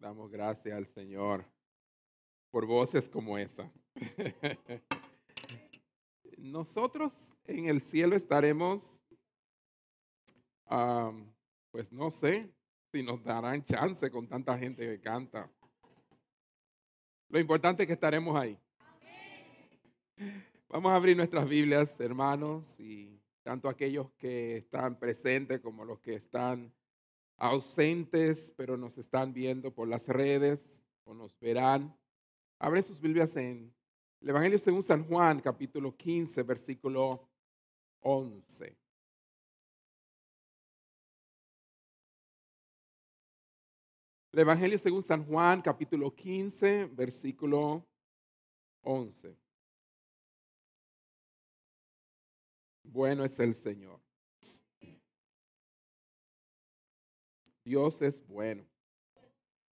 Damos gracias al Señor por voces como esa. Nosotros en el cielo estaremos, pues no sé si nos darán chance con tanta gente que canta. Lo importante es que estaremos ahí. Vamos a abrir nuestras Biblias, hermanos, y tanto aquellos que están presentes como los que están ausentes, pero nos están viendo por las redes o nos verán. Abren sus Biblias en el Evangelio según San Juan, capítulo 15, versículo 11. El Evangelio según San Juan, capítulo 15, versículo 11. Bueno es el Señor. Dios es bueno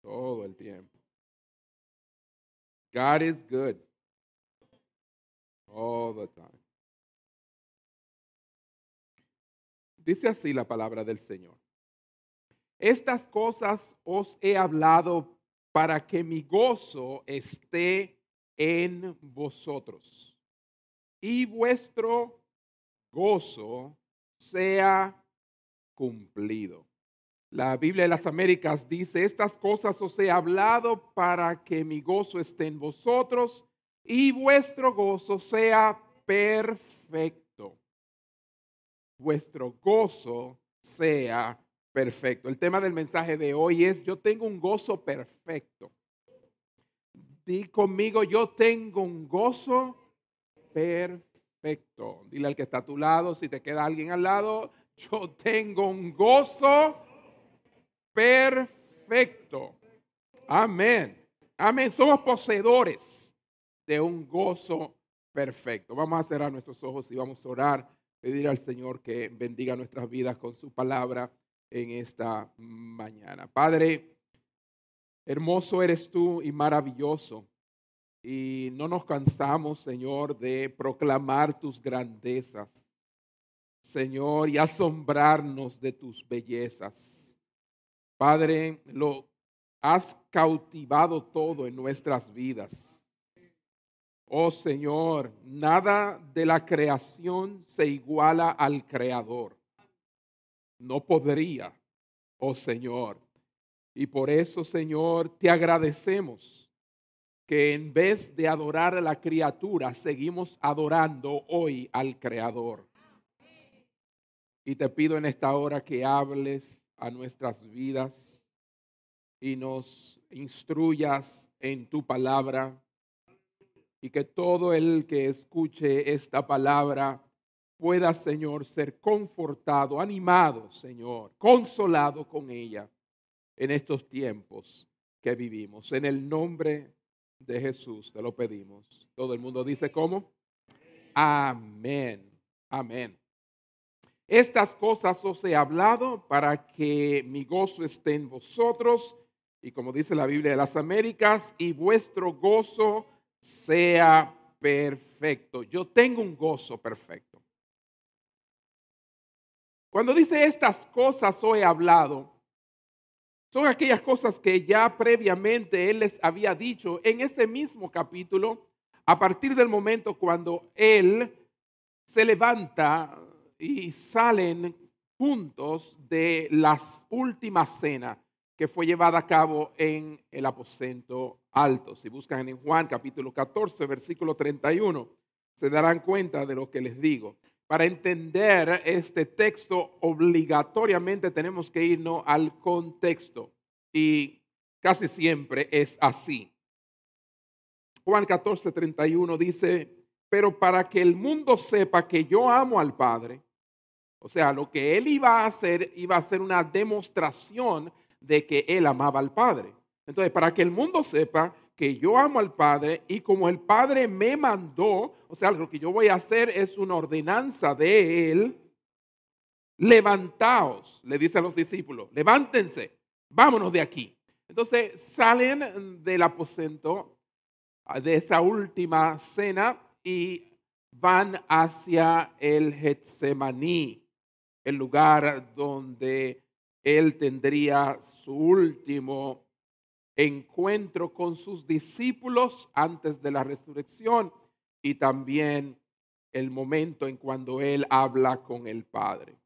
todo el tiempo. God is good all the time. Dice así la palabra del Señor. Estas cosas os he hablado para que mi gozo esté en vosotros y vuestro gozo sea cumplido. La Biblia de las Américas dice, estas cosas os he hablado para que mi gozo esté en vosotros y vuestro gozo sea perfecto. Vuestro gozo sea perfecto. El tema del mensaje de hoy es, yo tengo un gozo perfecto. Di conmigo, yo tengo un gozo perfecto. Dile al que está a tu lado, si te queda alguien al lado, yo tengo un gozo perfecto. Amén. Amén. Somos poseedores de un gozo perfecto. Vamos a cerrar nuestros ojos y vamos a orar, pedir al Señor que bendiga nuestras vidas con su palabra en esta mañana. Padre, hermoso eres tú y maravilloso. Y no nos cansamos, Señor, de proclamar tus grandezas, Señor, y asombrarnos de tus bellezas. Padre, lo has cautivado todo en nuestras vidas. Oh Señor, nada de la creación se iguala al Creador. No podría, oh Señor. Y por eso, Señor, te agradecemos que en vez de adorar a la criatura, seguimos adorando hoy al Creador. Y te pido en esta hora que hables a nuestras vidas y nos instruyas en tu palabra y que todo el que escuche esta palabra pueda, Señor, ser confortado, animado, Señor, consolado con ella en estos tiempos que vivimos. En el nombre de Jesús te lo pedimos. Todo el mundo dice cómo. Amén. Amén. Estas cosas os he hablado para que mi gozo esté en vosotros y como dice la Biblia de las Américas, y vuestro gozo sea perfecto. Yo tengo un gozo perfecto. Cuando dice estas cosas os he hablado, son aquellas cosas que ya previamente Él les había dicho en ese mismo capítulo, a partir del momento cuando Él se levanta y salen juntos de las últimas cenas que fue llevada a cabo en el aposento alto. Si buscan en Juan capítulo 14, versículo 31, se darán cuenta de lo que les digo. Para entender este texto, obligatoriamente tenemos que irnos al contexto. Y casi siempre es así. Juan 14, 31 dice, pero para que el mundo sepa que yo amo al Padre, o sea, lo que él iba a hacer iba a ser una demostración de que él amaba al Padre. Entonces, para que el mundo sepa que yo amo al Padre y como el Padre me mandó, o sea, lo que yo voy a hacer es una ordenanza de él, levantaos, le dice a los discípulos, levántense, vámonos de aquí. Entonces salen del aposento de esa última cena y van hacia el Getsemaní el lugar donde él tendría su último encuentro con sus discípulos antes de la resurrección y también el momento en cuando él habla con el Padre.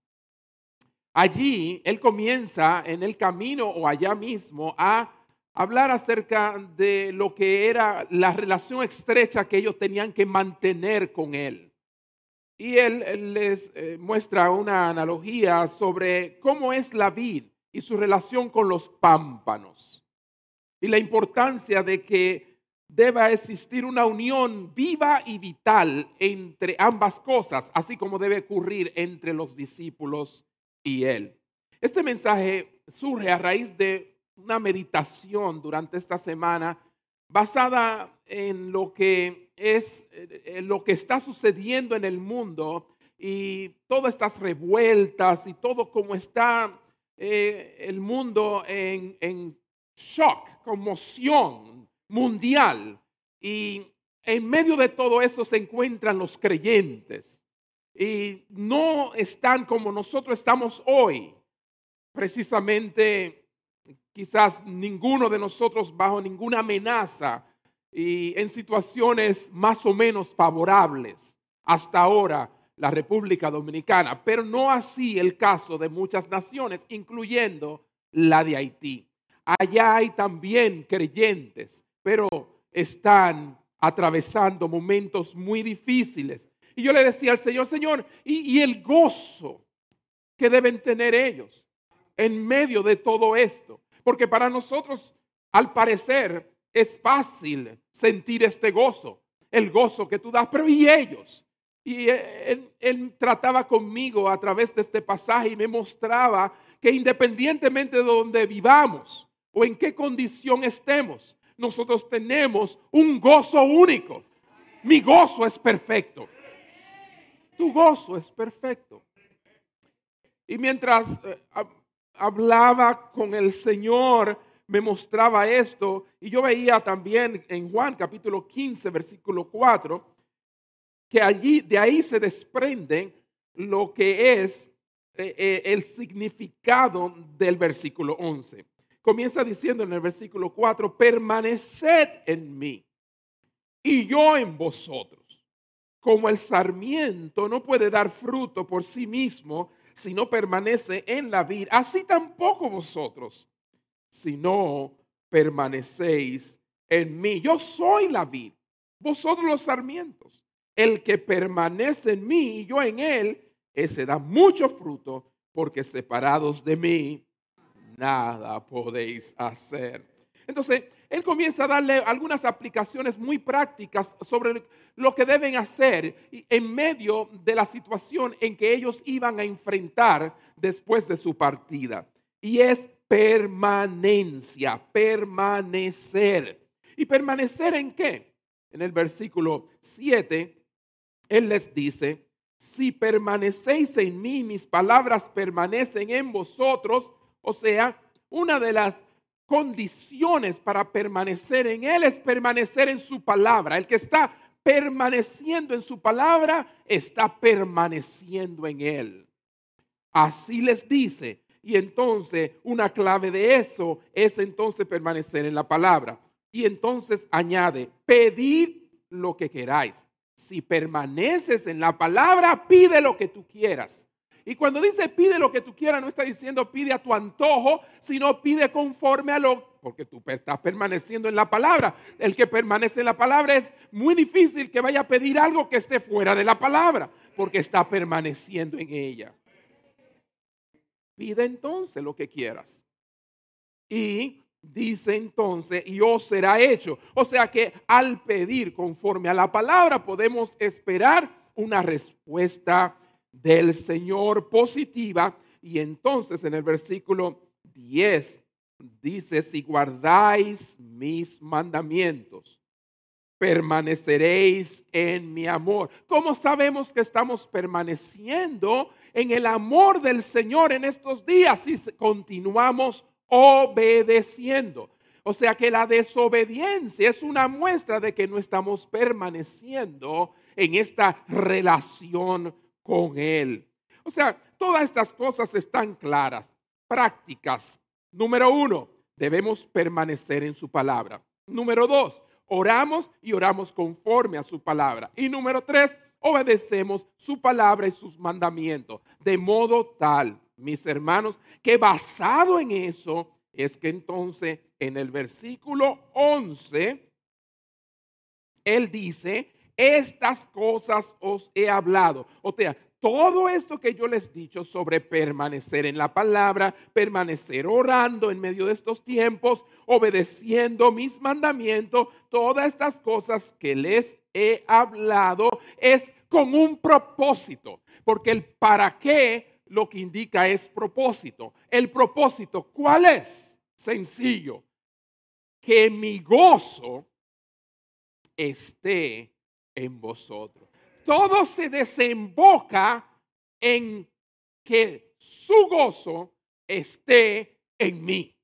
Allí él comienza en el camino o allá mismo a hablar acerca de lo que era la relación estrecha que ellos tenían que mantener con él. Y él, les eh, muestra una analogía sobre cómo es la vid y su relación con los pámpanos. Y la importancia de que deba existir una unión viva y vital entre ambas cosas, así como debe ocurrir entre los discípulos y él. Este mensaje surge a raíz de una meditación durante esta semana basada en lo que es eh, lo que está sucediendo en el mundo y todas estas revueltas y todo como está eh, el mundo en, en shock, conmoción mundial. Y en medio de todo eso se encuentran los creyentes y no están como nosotros estamos hoy. Precisamente, quizás ninguno de nosotros bajo ninguna amenaza y en situaciones más o menos favorables hasta ahora la República Dominicana, pero no así el caso de muchas naciones, incluyendo la de Haití. Allá hay también creyentes, pero están atravesando momentos muy difíciles. Y yo le decía al Señor, Señor, y, el gozo que deben tener ellos en medio de todo esto. Porque para nosotros, al parecer, es fácil sentir este gozo, el gozo que tú das, pero ¿y ellos? Y él, él, trataba conmigo a través de este pasaje y me mostraba que independientemente de donde vivamos o en qué condición estemos, nosotros tenemos un gozo único. Mi gozo es perfecto. Tu gozo es perfecto. Y mientras eh, hablaba con el Señor, me mostraba esto. Y yo veía también en Juan capítulo 15, versículo 4, que allí, de ahí se desprende lo que es eh, eh, el significado del versículo 11 comienza diciendo en el versículo 4, permaneced en mí y yo en vosotros. Como el sarmiento no puede dar fruto por sí mismo si no permanece en la vid, así tampoco vosotros, si no permanecéis en mí. Yo soy la vid, vosotros los sarmientos. El que permanece en mí y yo en él, ese da mucho fruto, porque separados de mí nada podéis hacer. Entonces, él comienza a darle algunas aplicaciones muy prácticas sobre lo que deben hacer en medio de la situación en que ellos iban a enfrentar después de su partida. Y es permanencia, permanecer. ¿Y permanecer en qué? En el versículo 7, él les dice, si permanecéis en mí, mis palabras permanecen en vosotros, o sea, una de las condiciones para permanecer en Él es permanecer en su palabra. El que está permaneciendo en su palabra está permaneciendo en Él. Así les dice. Y entonces una clave de eso es entonces permanecer en la palabra. Y entonces añade, pedir lo que queráis. Si permaneces en la palabra, pide lo que tú quieras. Y cuando dice pide lo que tú quieras, no está diciendo pide a tu antojo, sino pide conforme a lo, porque tú estás permaneciendo en la palabra. El que permanece en la palabra es muy difícil que vaya a pedir algo que esté fuera de la palabra, porque está permaneciendo en ella. Pide entonces lo que quieras. Y dice entonces, y será hecho. O sea que al pedir conforme a la palabra podemos esperar una respuesta del Señor positiva. Y entonces en el versículo 10 dice, si guardáis mis mandamientos, permaneceréis en mi amor. ¿Cómo sabemos que estamos permaneciendo en el amor del Señor en estos días si continuamos obedeciendo? O sea que la desobediencia es una muestra de que no estamos permaneciendo en esta relación con Él. O sea, todas estas cosas están claras, prácticas. Número uno, debemos permanecer en su palabra. Número dos, oramos y oramos conforme a su palabra. Y número tres, obedecemos su palabra y sus mandamientos. De modo tal, mis hermanos, que basado en eso es que entonces en el versículo 11, él dice, estas cosas os he hablado. O sea, todo esto que yo les he dicho sobre permanecer en la palabra, permanecer orando en medio de estos tiempos, obedeciendo mis mandamientos, todas estas cosas que les he hablado es con un propósito, porque el para qué lo que indica es propósito. El propósito, ¿cuál es? Sencillo, que mi gozo esté en vosotros todo se desemboca en que su gozo esté en mí.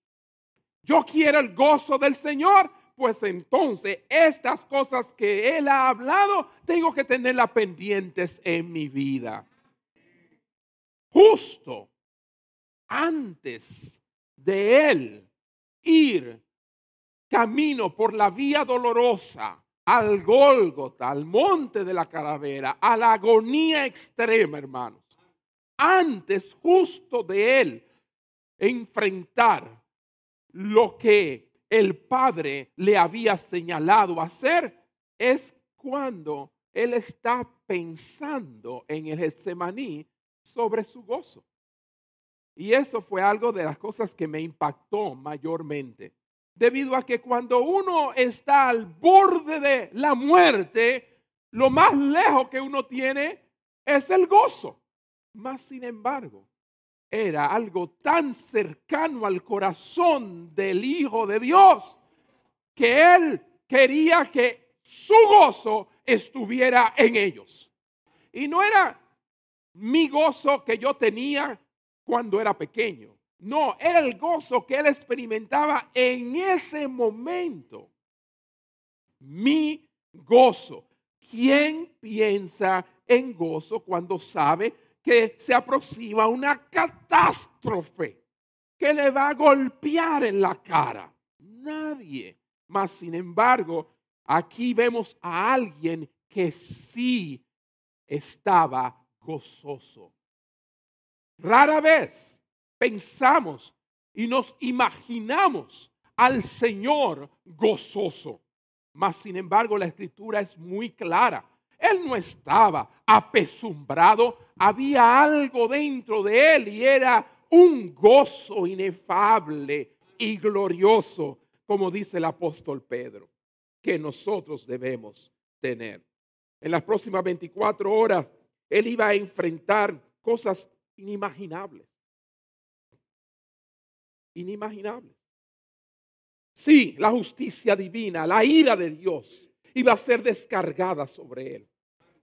Yo quiero el gozo del Señor, pues entonces estas cosas que Él ha hablado, tengo que tenerlas pendientes en mi vida. Justo antes de Él ir camino por la vía dolorosa, al Gólgota, al monte de la calavera, a la agonía extrema, hermanos. Antes justo de él enfrentar lo que el Padre le había señalado hacer, es cuando él está pensando en el Getsemaní sobre su gozo. Y eso fue algo de las cosas que me impactó mayormente debido a que cuando uno está al borde de la muerte, lo más lejos que uno tiene es el gozo. Más sin embargo, era algo tan cercano al corazón del Hijo de Dios que él quería que su gozo estuviera en ellos. Y no era mi gozo que yo tenía cuando era pequeño. No, era el gozo que él experimentaba en ese momento. Mi gozo. ¿Quién piensa en gozo cuando sabe que se aproxima una catástrofe que le va a golpear en la cara? Nadie. Mas, sin embargo, aquí vemos a alguien que sí estaba gozoso. Rara vez pensamos y nos imaginamos al Señor gozoso. Mas, sin embargo, la escritura es muy clara. Él no estaba apesumbrado, había algo dentro de él y era un gozo inefable y glorioso, como dice el apóstol Pedro, que nosotros debemos tener. En las próximas 24 horas, él iba a enfrentar cosas inimaginables inimaginables. Sí, la justicia divina, la ira de Dios iba a ser descargada sobre él.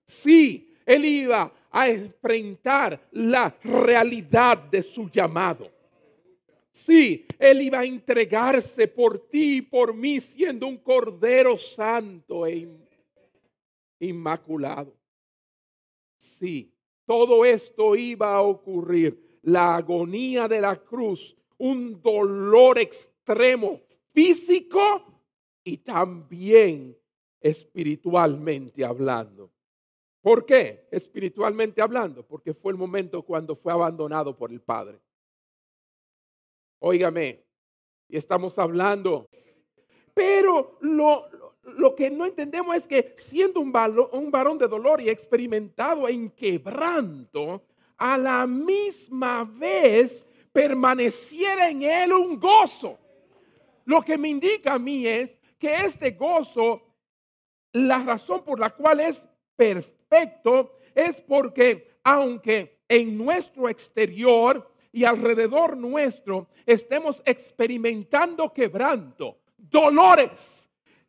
Sí, él iba a enfrentar la realidad de su llamado. Sí, Él iba a entregarse por ti y por mí siendo un cordero santo e inmaculado. Sí, todo esto iba a ocurrir. La agonía de la cruz un dolor extremo físico y también espiritualmente hablando. ¿Por qué? Espiritualmente hablando, porque fue el momento cuando fue abandonado por el Padre. Óigame, y estamos hablando. Pero lo, lo que no entendemos es que siendo un, un varón de dolor y experimentado en quebranto, a la misma vez permaneciera en él un gozo. Lo que me indica a mí es que este gozo, la razón por la cual es perfecto es porque aunque en nuestro exterior y alrededor nuestro estemos experimentando quebranto, dolores,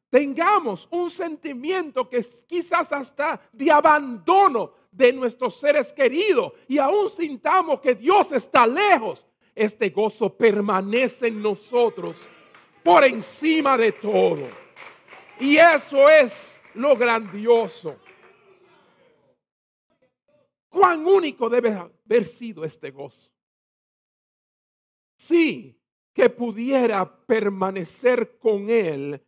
tengamos un sentimiento que quizás hasta de abandono de nuestros seres queridos y aún sintamos que Dios está lejos, este gozo permanece en nosotros por encima de todo. Y eso es lo grandioso. Cuán único debe haber sido este gozo. Sí, que pudiera permanecer con Él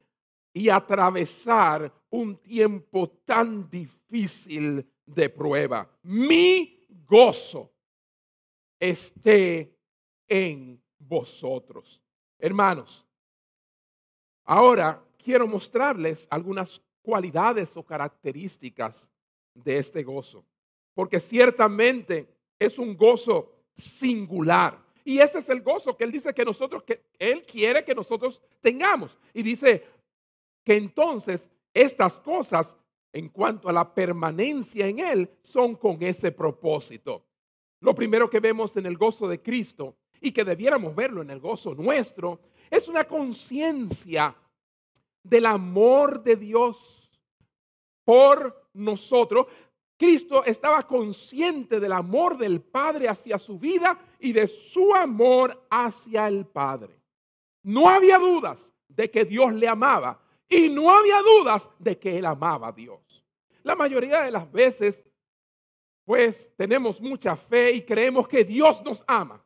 y atravesar un tiempo tan difícil de prueba. Mi gozo esté en vosotros. Hermanos, ahora quiero mostrarles algunas cualidades o características de este gozo, porque ciertamente es un gozo singular. Y ese es el gozo que Él dice que nosotros, que Él quiere que nosotros tengamos. Y dice que entonces estas cosas, en cuanto a la permanencia en Él, son con ese propósito. Lo primero que vemos en el gozo de Cristo y que debiéramos verlo en el gozo nuestro, es una conciencia del amor de Dios por nosotros, Cristo estaba consciente del amor del Padre hacia su vida y de su amor hacia el Padre. No había dudas de que Dios le amaba y no había dudas de que él amaba a Dios. La mayoría de las veces, pues tenemos mucha fe y creemos que Dios nos ama.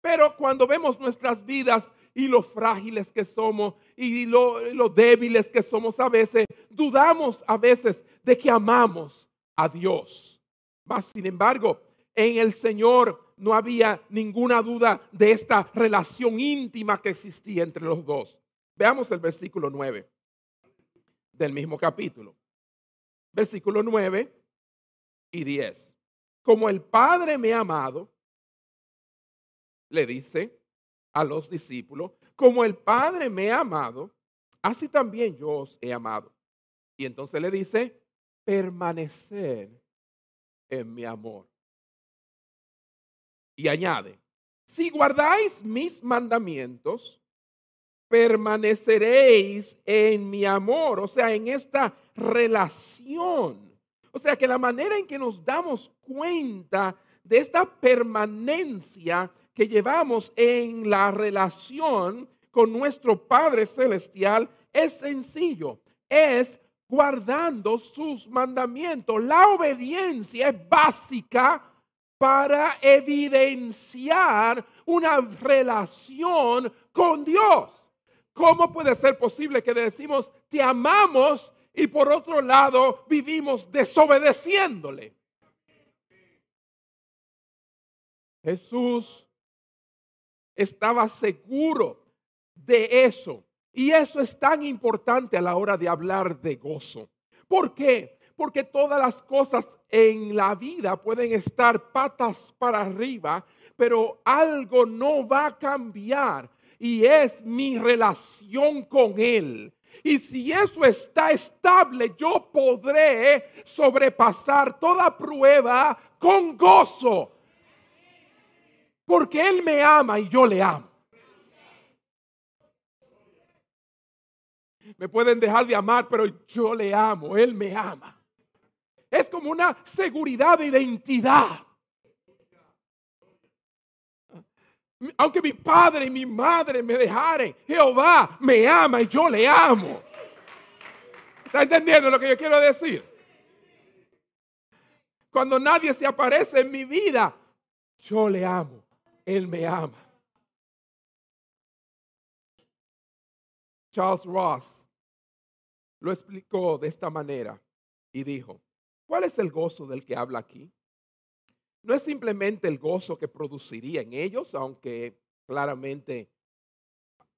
Pero cuando vemos nuestras vidas y lo frágiles que somos y lo, débiles que somos a veces, dudamos a veces de que amamos a Dios. Mas, sin embargo, en el Señor no había ninguna duda de esta relación íntima que existía entre los dos. Veamos el versículo 9 del mismo capítulo. Versículo 9 y 10. Como el Padre me ha amado, le dice a los discípulos, como el Padre me ha amado, así también yo os he amado. Y entonces le dice, permanecer en mi amor. Y añade, si guardáis mis mandamientos, permaneceréis en mi amor, o sea, en esta relación. O sea, que la manera en que nos damos cuenta de esta permanencia que llevamos en la relación con nuestro Padre Celestial es sencillo, es guardando sus mandamientos. La obediencia es básica para evidenciar una relación con Dios. ¿Cómo puede ser posible que decimos te amamos y por otro lado vivimos desobedeciéndole? Jesús estaba seguro de eso. Y eso es tan importante a la hora de hablar de gozo. ¿Por qué? Porque todas las cosas en la vida pueden estar patas para arriba, pero algo no va a cambiar y es mi relación con Él. Y si eso está estable, yo podré sobrepasar toda prueba con gozo. Porque Él me ama y yo le amo. Me pueden dejar de amar, pero yo le amo, Él me ama. Es como una seguridad de identidad. Aunque mi padre y mi madre me dejaren, Jehová me ama y yo le amo. ¿Está entendiendo lo que yo quiero decir? Cuando nadie se aparece en mi vida, yo le amo, Él me ama. Charles Ross lo explicó de esta manera y dijo, ¿cuál es el gozo del que habla aquí? No es simplemente el gozo que produciría en ellos, aunque claramente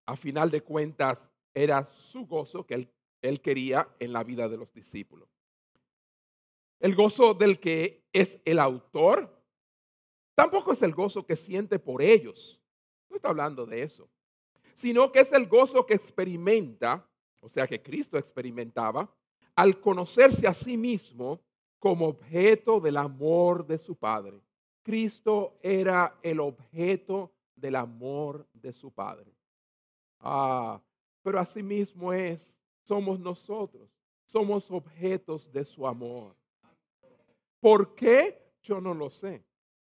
a final de cuentas era su gozo que él, él quería en la vida de los discípulos. El gozo del que es el autor tampoco es el gozo que siente por ellos. No está hablando de eso. Sino que es el gozo que experimenta o sea que Cristo experimentaba, al conocerse a sí mismo como objeto del amor de su Padre. Cristo era el objeto del amor de su Padre. Ah, pero mismo es, somos nosotros, somos objetos de su amor. ¿Por qué? Yo no lo sé.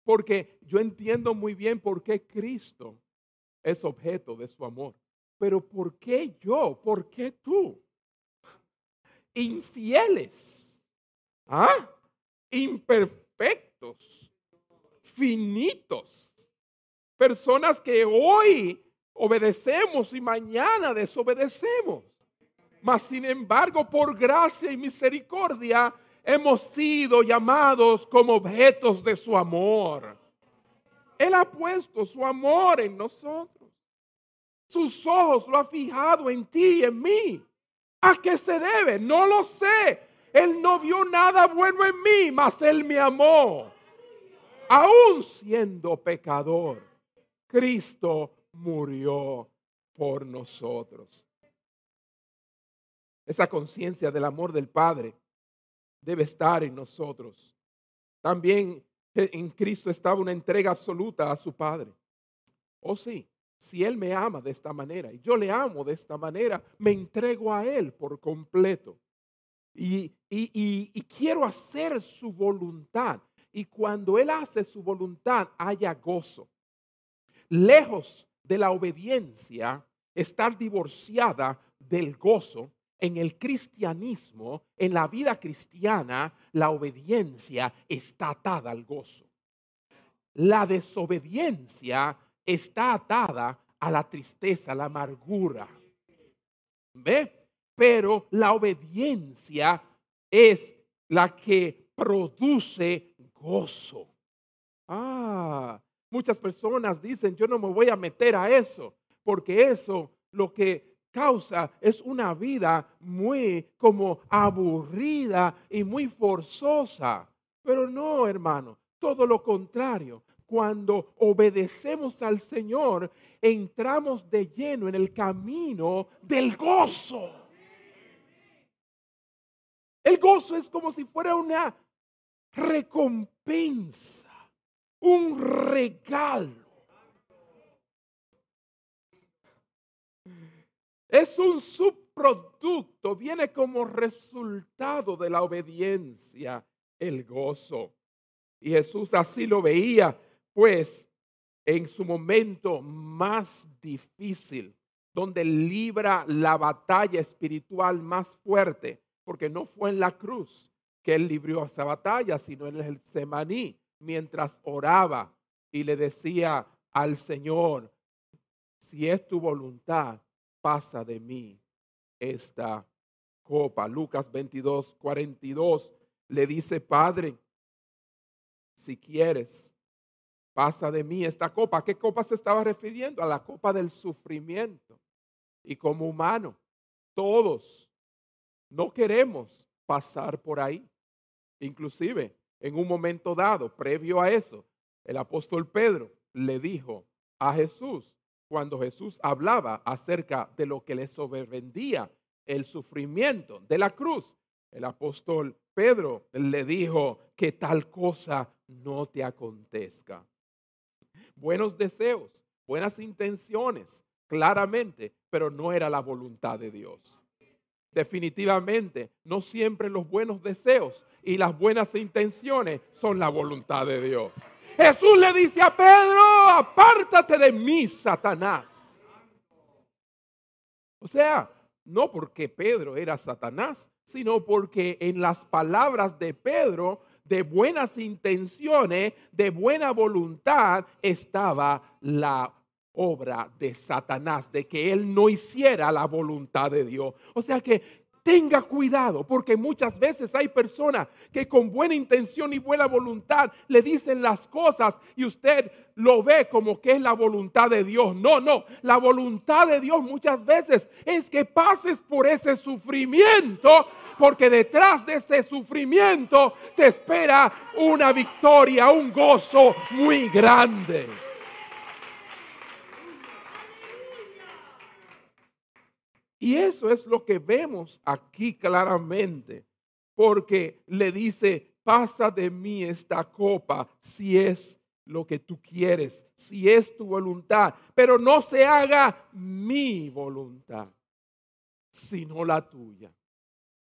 Porque yo entiendo muy bien por qué Cristo es objeto de su amor. Pero ¿por qué yo? ¿Por qué tú? Infieles, ¿ah? imperfectos, finitos, personas que hoy, obedecemos y mañana desobedecemos. Mas sin embargo, por gracia y misericordia, hemos sido llamados como objetos de su amor. Él ha puesto su amor en nosotros. Sus ojos lo ha fijado en ti y en mí. ¿A qué se debe? No lo sé. Él no vio nada bueno en mí, mas Él me amó. Aún siendo pecador, Cristo murió por nosotros. Esa conciencia del amor del Padre debe estar en nosotros. También en Cristo estaba una entrega absoluta a su Padre. Oh sí, si Él me ama de esta manera y yo le amo de esta manera, me entrego a Él por completo. Y, y, quiero hacer su voluntad. Y cuando Él hace su voluntad, haya gozo. Lejos de la obediencia, estar divorciada del gozo, en el cristianismo, en la vida cristiana, la obediencia está atada al gozo. La desobediencia está atada a la tristeza, a la amargura. ¿Ve? Pero la obediencia es la que produce gozo. Ah, muchas personas dicen, yo no me voy a meter a eso, porque eso lo que causa es una vida muy como aburrida y muy forzosa. Pero no, hermano, todo lo contrario. Cuando obedecemos al Señor, entramos de lleno en el camino del gozo. El gozo es como si fuera una recompensa, un regalo Es un subproducto, viene como resultado de la obediencia, el gozo. Y Jesús así lo veía, pues en su momento más difícil, donde libra la batalla espiritual más fuerte, porque no fue en la cruz que él libró esa batalla, sino en el Semaní, mientras oraba y le decía al Señor, si es tu voluntad, pasa de mí esta copa. Lucas 22, 42 le dice, Padre, si quieres, pasa de mí esta copa. ¿A qué copa se estaba refiriendo? A la copa del sufrimiento. Y como humano, todos no queremos pasar por ahí. Inclusive, en un momento dado, previo a eso, el apóstol Pedro le dijo a Jesús, cuando Jesús hablaba acerca de lo que le sobrevendía el sufrimiento de la cruz, el apóstol Pedro le dijo que tal cosa no te acontezca. Buenos deseos, buenas intenciones, claramente, pero no era la voluntad de Dios. Definitivamente, no siempre los buenos deseos y las buenas intenciones son la voluntad de Dios. Jesús le dice a Pedro, apártate de mí, Satanás. O sea, no porque Pedro era Satanás, sino porque en las palabras de Pedro, de buenas intenciones, de buena voluntad, estaba la obra de Satanás, de que él no hiciera la voluntad de Dios. O sea que tenga cuidado, porque muchas veces hay personas que con buena intención y buena voluntad le dicen las cosas y usted lo ve como que es la voluntad de Dios. No, no, la voluntad de Dios muchas veces es que pases por ese sufrimiento, porque detrás de ese sufrimiento te espera una victoria, un gozo muy grande. Y eso es lo que vemos aquí claramente, porque le dice, pasa de mí esta copa si es lo que tú quieres, si es tu voluntad, pero no se haga mi voluntad, sino la tuya.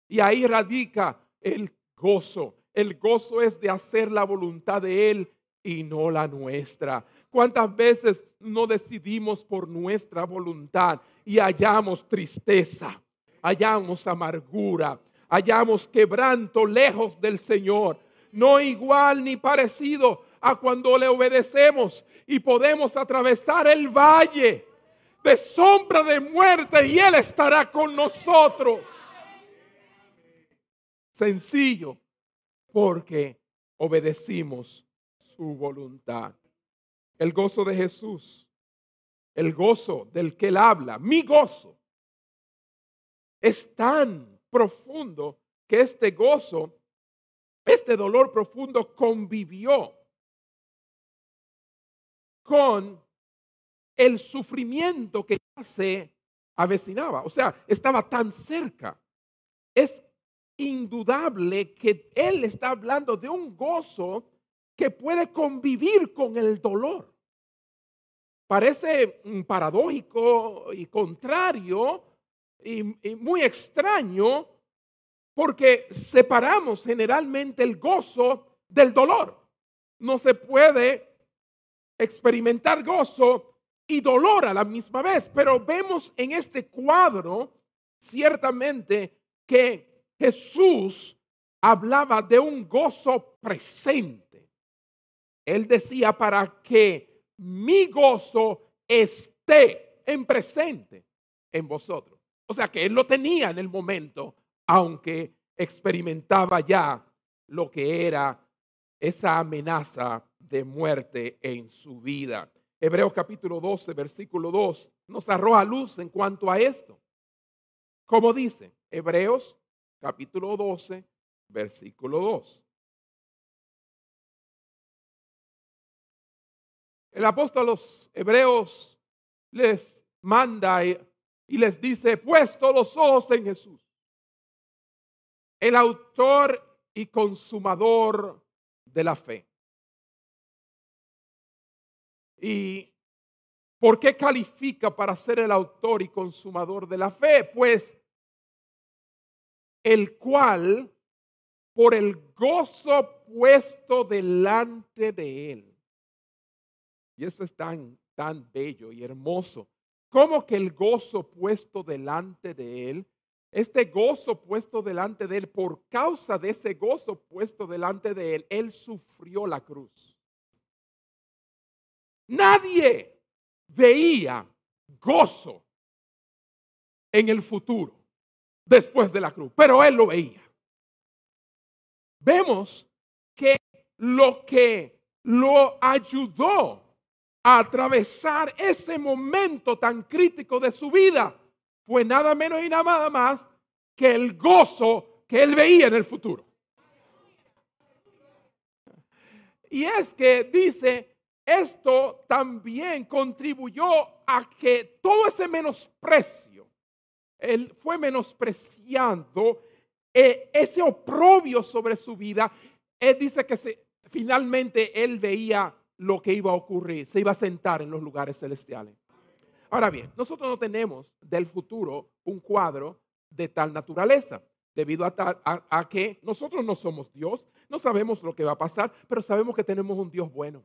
Y ahí radica el gozo. El gozo es de hacer la voluntad de Él y no la nuestra. ¿Cuántas veces no decidimos por nuestra voluntad y hallamos tristeza, hallamos amargura, hallamos quebranto lejos del Señor? No igual ni parecido a cuando le obedecemos y podemos atravesar el valle de sombra de muerte y Él estará con nosotros. Sencillo, porque obedecimos su voluntad. El gozo de Jesús, el gozo del que Él habla, mi gozo, es tan profundo que este gozo, este dolor profundo convivió con el sufrimiento que ya se avecinaba. O sea, estaba tan cerca. Es indudable que él está hablando de un gozo que puede convivir con el dolor. Parece paradójico y contrario y, muy extraño porque separamos generalmente el gozo del dolor. No se puede experimentar gozo y dolor a la misma vez, pero vemos en este cuadro ciertamente que Jesús hablaba de un gozo presente. Él decía para que mi gozo esté en presente en vosotros. O sea que él lo tenía en el momento, aunque experimentaba ya lo que era esa amenaza de muerte en su vida. Hebreos capítulo 12, versículo 2, nos arroja luz en cuanto a esto. Como dice Hebreos capítulo 12, versículo 2. El apóstol a los hebreos les manda y les dice, puesto los ojos en Jesús, el autor y consumador de la fe. ¿Y por qué califica para ser el autor y consumador de la fe? Pues el cual, por el gozo puesto delante de él. Y eso es tan, tan bello y hermoso como que el gozo puesto delante de él, este gozo puesto delante de él, por causa de ese gozo puesto delante de él, él sufrió la cruz. Nadie veía gozo en el futuro después de la cruz, pero él lo veía. Vemos que lo que lo ayudó atravesar ese momento tan crítico de su vida fue nada menos y nada más que el gozo que él veía en el futuro. Y es que dice, esto también contribuyó a que todo ese menosprecio, él fue menospreciando eh, ese oprobio sobre su vida. Él dice que finalmente él veía lo que iba a ocurrir, se iba a sentar en los lugares celestiales. Ahora bien, nosotros no tenemos del futuro un cuadro de tal naturaleza, debido a, que nosotros no somos Dios, no sabemos lo que va a pasar, pero sabemos que tenemos un Dios bueno.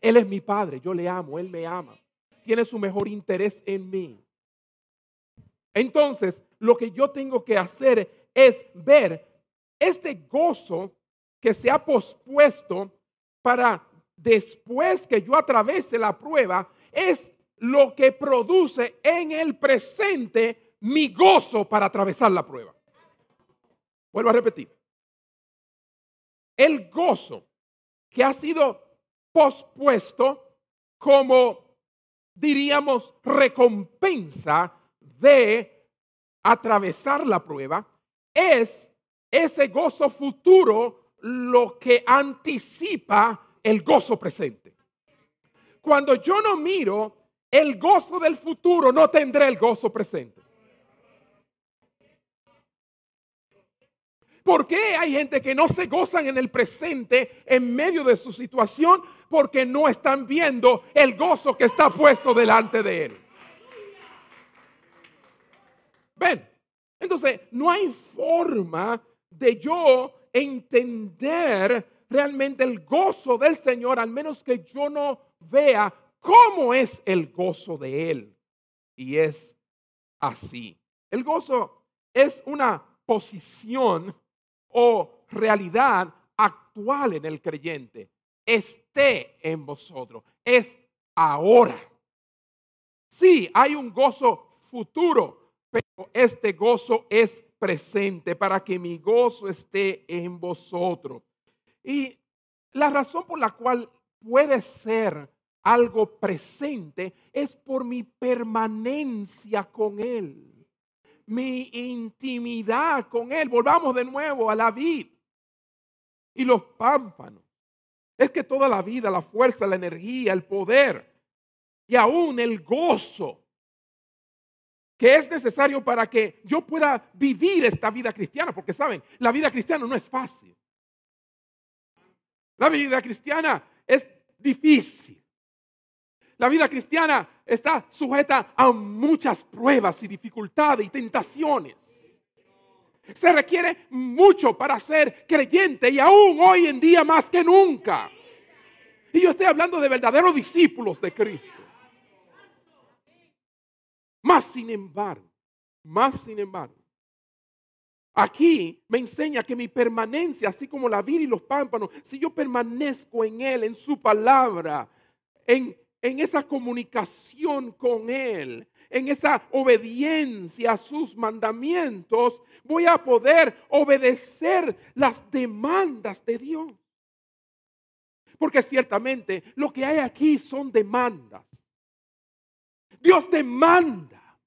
Él es mi Padre, yo le amo, Él me ama, tiene su mejor interés en mí. Entonces, lo que yo tengo que hacer es ver este gozo que se ha pospuesto para después que yo atravese la prueba es lo que produce en el presente mi gozo para atravesar la prueba. Vuelvo a repetir. El gozo que ha sido pospuesto como, diríamos, recompensa de atravesar la prueba, es ese gozo futuro lo que anticipa el gozo presente. Cuando yo no miro el gozo del futuro, no tendré el gozo presente. ¿Por qué hay gente que no se gozan en el presente en medio de su situación? Porque no están viendo el gozo que está puesto delante de él. Ven, entonces no hay forma de yo entender realmente el gozo del Señor, al menos que yo no vea cómo es el gozo de Él. Y es así. El gozo es una posición o realidad actual en el creyente. Esté en vosotros. Es ahora. Sí, hay un gozo futuro, pero este gozo es presente para que mi gozo esté en vosotros. Y la razón por la cual puede ser algo presente es por mi permanencia con Él, mi intimidad con Él. Volvamos de nuevo a la vid y los pámpanos. Es que toda la vida, la fuerza, la energía, el poder y aún el gozo que es necesario para que yo pueda vivir esta vida cristiana, porque saben, la vida cristiana no es fácil. La vida cristiana es difícil. La vida cristiana está sujeta a muchas pruebas y dificultades y tentaciones. Se requiere mucho para ser creyente y aún hoy en día más que nunca. Y yo estoy hablando de verdaderos discípulos de Cristo. Más sin embargo, más sin embargo, aquí me enseña que mi permanencia, así como la vid y los pámpanos, si yo permanezco en Él, en su palabra, en, en esa comunicación con Él, en esa obediencia a sus mandamientos, voy a poder obedecer las demandas de Dios. Porque ciertamente lo que hay aquí son demandas. Dios demanda.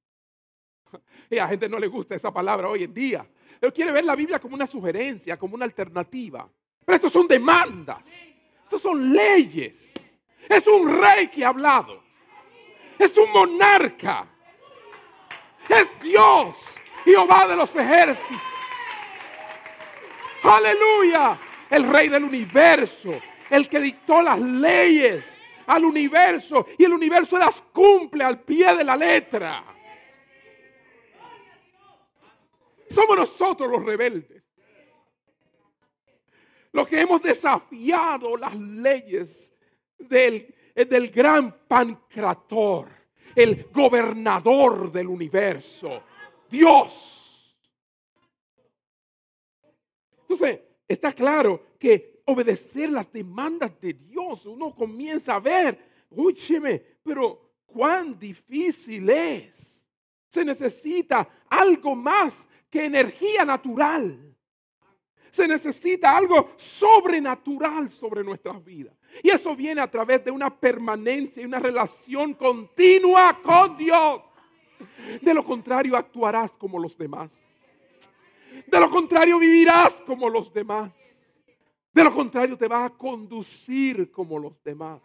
Y a gente no le gusta esa palabra hoy en día. Él quiere ver la Biblia como una sugerencia, como una alternativa. Pero estos son demandas. Estos son leyes. Es un rey que ha hablado. Es un monarca. Es Dios. Jehová de los ejércitos. Aleluya. El rey del universo. El que dictó las leyes al universo y el universo las cumple al pie de la letra. Somos nosotros los rebeldes. Los que hemos desafiado las leyes del, del gran pancrator, el gobernador del universo, Dios. Entonces, está claro que obedecer las demandas de Dios, uno comienza a ver, úcheme, pero cuán difícil es. Se necesita algo más que energía natural. Se necesita algo sobrenatural sobre nuestras vidas. Y eso viene a través de una permanencia y una relación continua con Dios. De lo contrario, actuarás como los demás. De lo contrario, vivirás como los demás. De lo contrario, te va a conducir como los demás.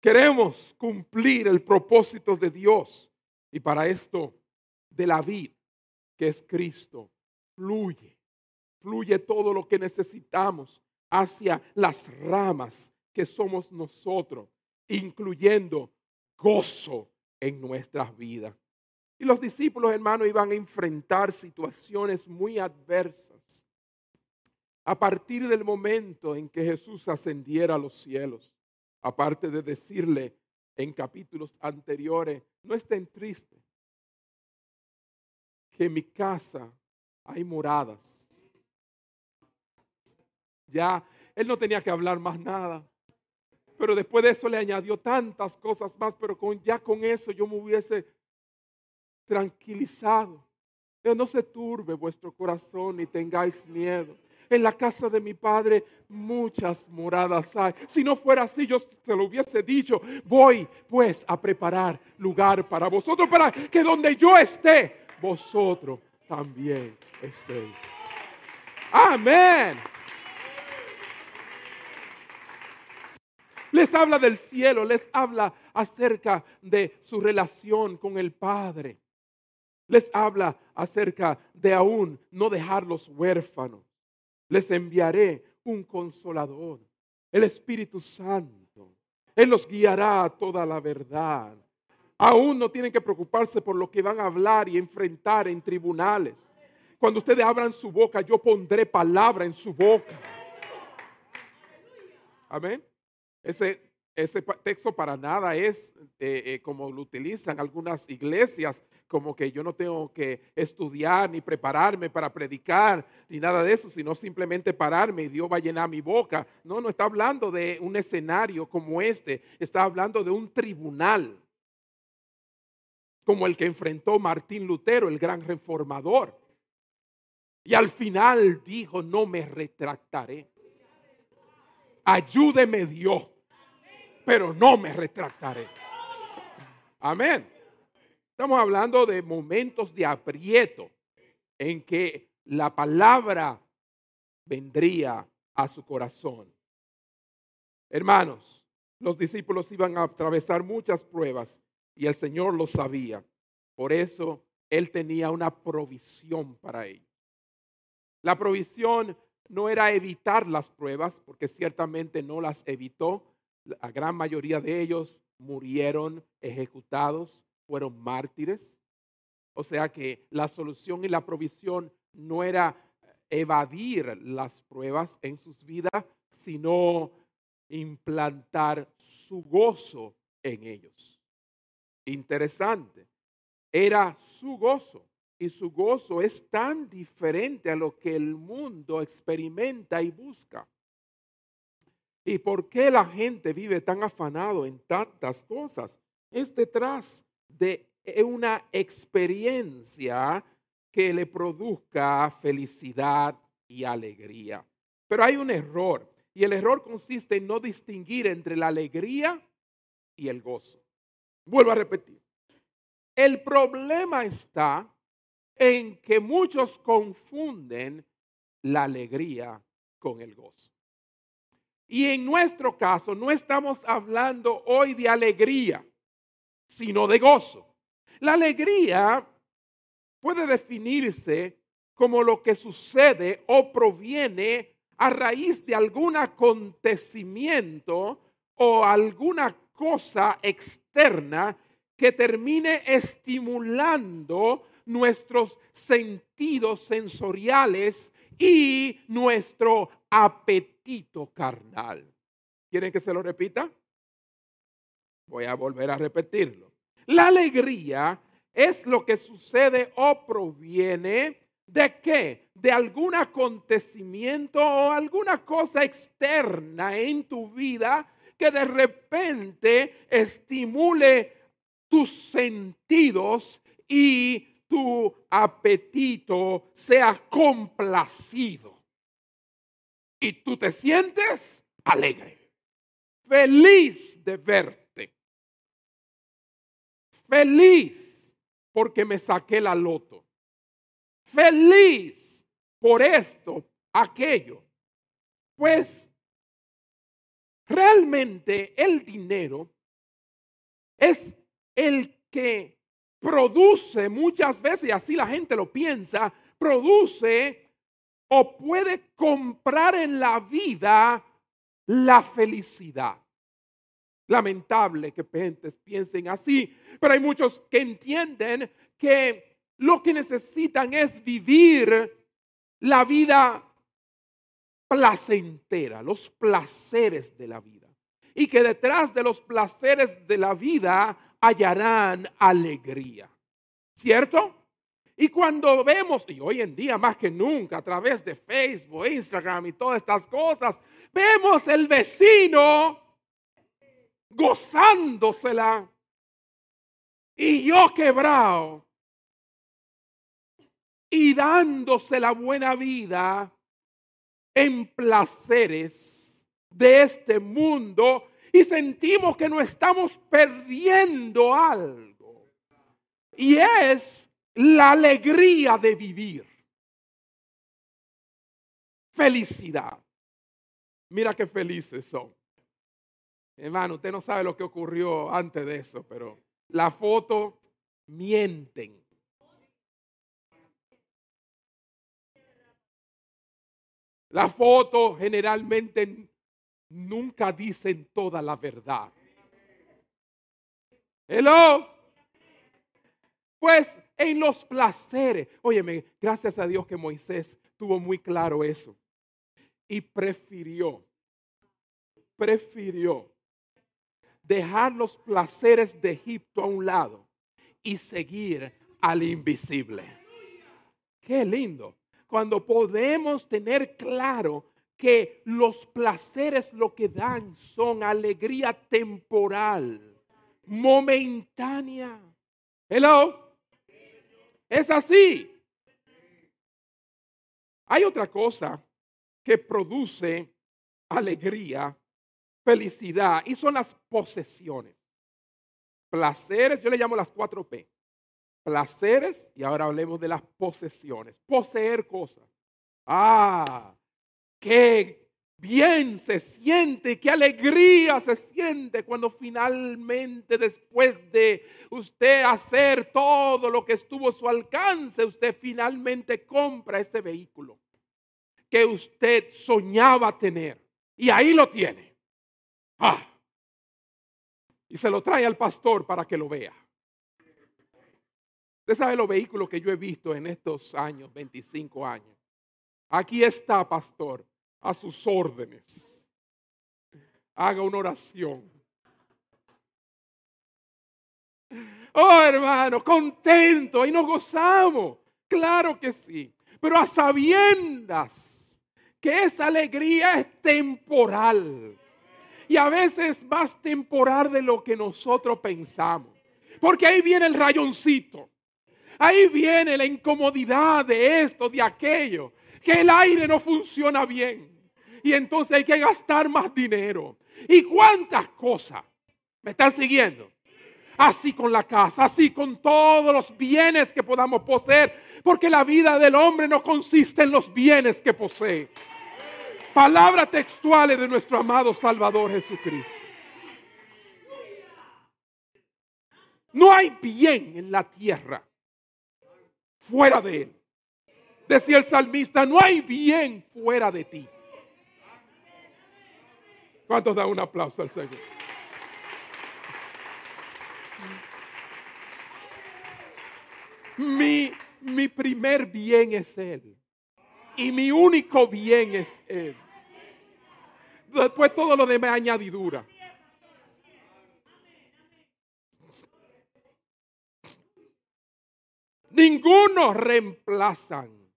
Queremos cumplir el propósito de Dios y para esto de la vida que es Cristo, fluye, fluye todo lo que necesitamos hacia las ramas que somos nosotros, incluyendo gozo en nuestras vidas. Y los discípulos, hermanos, iban a enfrentar situaciones muy adversas a partir del momento en que Jesús ascendiera a los cielos. Aparte de decirle en capítulos anteriores, no estén tristes, que en mi casa hay moradas. Ya, él no tenía que hablar más nada. Pero después de eso le añadió tantas cosas más, pero con, ya con eso yo me hubiese tranquilizado. No se turbe vuestro corazón ni tengáis miedo. En la casa de mi padre muchas moradas hay. Si no fuera así, yo se lo hubiese dicho. Voy pues a preparar lugar para vosotros, para que donde yo esté, vosotros también estéis. Amén. Les habla del cielo, les habla acerca de su relación con el Padre les habla acerca de aún no dejarlos huérfanos. Les enviaré un consolador, el Espíritu Santo. Él los guiará a toda la verdad. Aún no tienen que preocuparse por lo que van a hablar y enfrentar en tribunales. Cuando ustedes abran su boca, yo pondré palabra en su boca. Amén. Ese ese texto para nada es eh, eh, como lo utilizan algunas iglesias, como que yo no tengo que estudiar ni prepararme para predicar ni nada de eso, sino simplemente pararme y Dios va a llenar mi boca. No, no está hablando de un escenario como este, está hablando de un tribunal, como el que enfrentó Martín Lutero, el gran reformador. Y al final dijo, no me retractaré. Ayúdeme Dios pero no me retractaré. Amén. Estamos hablando de momentos de aprieto en que la palabra vendría a su corazón. Hermanos, los discípulos iban a atravesar muchas pruebas y el Señor lo sabía. Por eso Él tenía una provisión para ellos. La provisión no era evitar las pruebas, porque ciertamente no las evitó, la gran mayoría de ellos murieron ejecutados, fueron mártires. O sea que la solución y la provisión no era evadir las pruebas en sus vidas, sino implantar su gozo en ellos. Interesante. Era su gozo. Y su gozo es tan diferente a lo que el mundo experimenta y busca. ¿Y por qué la gente vive tan afanado en tantas cosas? Es detrás de una experiencia que le produzca felicidad y alegría. Pero hay un error y el error consiste en no distinguir entre la alegría y el gozo. Vuelvo a repetir. El problema está en que muchos confunden la alegría con el gozo. Y en nuestro caso no estamos hablando hoy de alegría, sino de gozo. La alegría puede definirse como lo que sucede o proviene a raíz de algún acontecimiento o alguna cosa externa que termine estimulando nuestros sentidos sensoriales y nuestro apetito carnal. ¿Quieren que se lo repita? Voy a volver a repetirlo. La alegría es lo que sucede o proviene de qué? De algún acontecimiento o alguna cosa externa en tu vida que de repente estimule tus sentidos y tu apetito sea complacido. Y tú te sientes alegre, feliz de verte, feliz porque me saqué la loto, feliz por esto, aquello. Pues realmente el dinero es el que produce muchas veces, y así la gente lo piensa, produce o puede comprar en la vida la felicidad. Lamentable que gentes piensen así, pero hay muchos que entienden que lo que necesitan es vivir la vida placentera, los placeres de la vida. Y que detrás de los placeres de la vida hallarán alegría. ¿Cierto? Y cuando vemos, y hoy en día más que nunca, a través de Facebook, Instagram y todas estas cosas, vemos el vecino gozándosela y yo quebrado y dándose la buena vida en placeres de este mundo y sentimos que no estamos perdiendo algo. Y es la alegría de vivir. Felicidad. Mira qué felices son. Hermano, usted no sabe lo que ocurrió antes de eso, pero la foto mienten. La foto generalmente nunca dicen toda la verdad. Hello. Pues en los placeres. Óyeme, gracias a Dios que Moisés tuvo muy claro eso. Y prefirió, prefirió dejar los placeres de Egipto a un lado y seguir al invisible. Qué lindo. Cuando podemos tener claro que los placeres lo que dan son alegría temporal, momentánea. Hello. Es así. Hay otra cosa que produce alegría, felicidad, y son las posesiones. Placeres, yo le llamo las cuatro P. Placeres, y ahora hablemos de las posesiones. Poseer cosas. Ah, qué bien se siente, qué alegría se siente cuando finalmente después de usted hacer todo lo que estuvo a su alcance, usted finalmente compra ese vehículo que usted soñaba tener. Y ahí lo tiene. Ah. Y se lo trae al pastor para que lo vea. Usted sabe los vehículos que yo he visto en estos años, 25 años. Aquí está, pastor a sus órdenes. Haga una oración. Oh, hermano, contento y nos gozamos. Claro que sí. Pero a sabiendas que esa alegría es temporal. Y a veces más temporal de lo que nosotros pensamos. Porque ahí viene el rayoncito. Ahí viene la incomodidad de esto, de aquello. Que el aire no funciona bien y entonces hay que gastar más dinero. ¿Y cuántas cosas? ¿Me están siguiendo? Así con la casa, así con todos los bienes que podamos poseer, porque la vida del hombre no consiste en los bienes que posee. Palabras textuales de nuestro amado Salvador Jesucristo. No hay bien en la tierra fuera de él. Decía el salmista, no hay bien fuera de ti. ¿Cuántos dan un aplauso al Señor? Mi, mi primer bien es Él. Y mi único bien es Él. Después todo lo demás añadidura. Ninguno reemplazan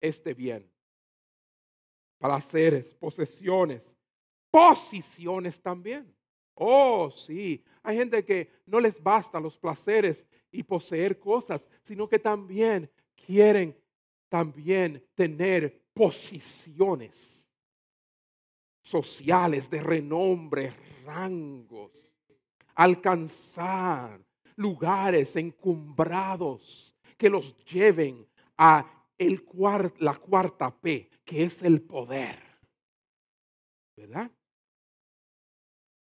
este bien. Placeres, posesiones, posiciones también. Oh, sí. Hay gente que no les basta los placeres y poseer cosas, sino que también quieren también tener posiciones sociales de renombre, rangos, alcanzar lugares encumbrados que los lleven a el la cuarta P, que es el poder. ¿Verdad?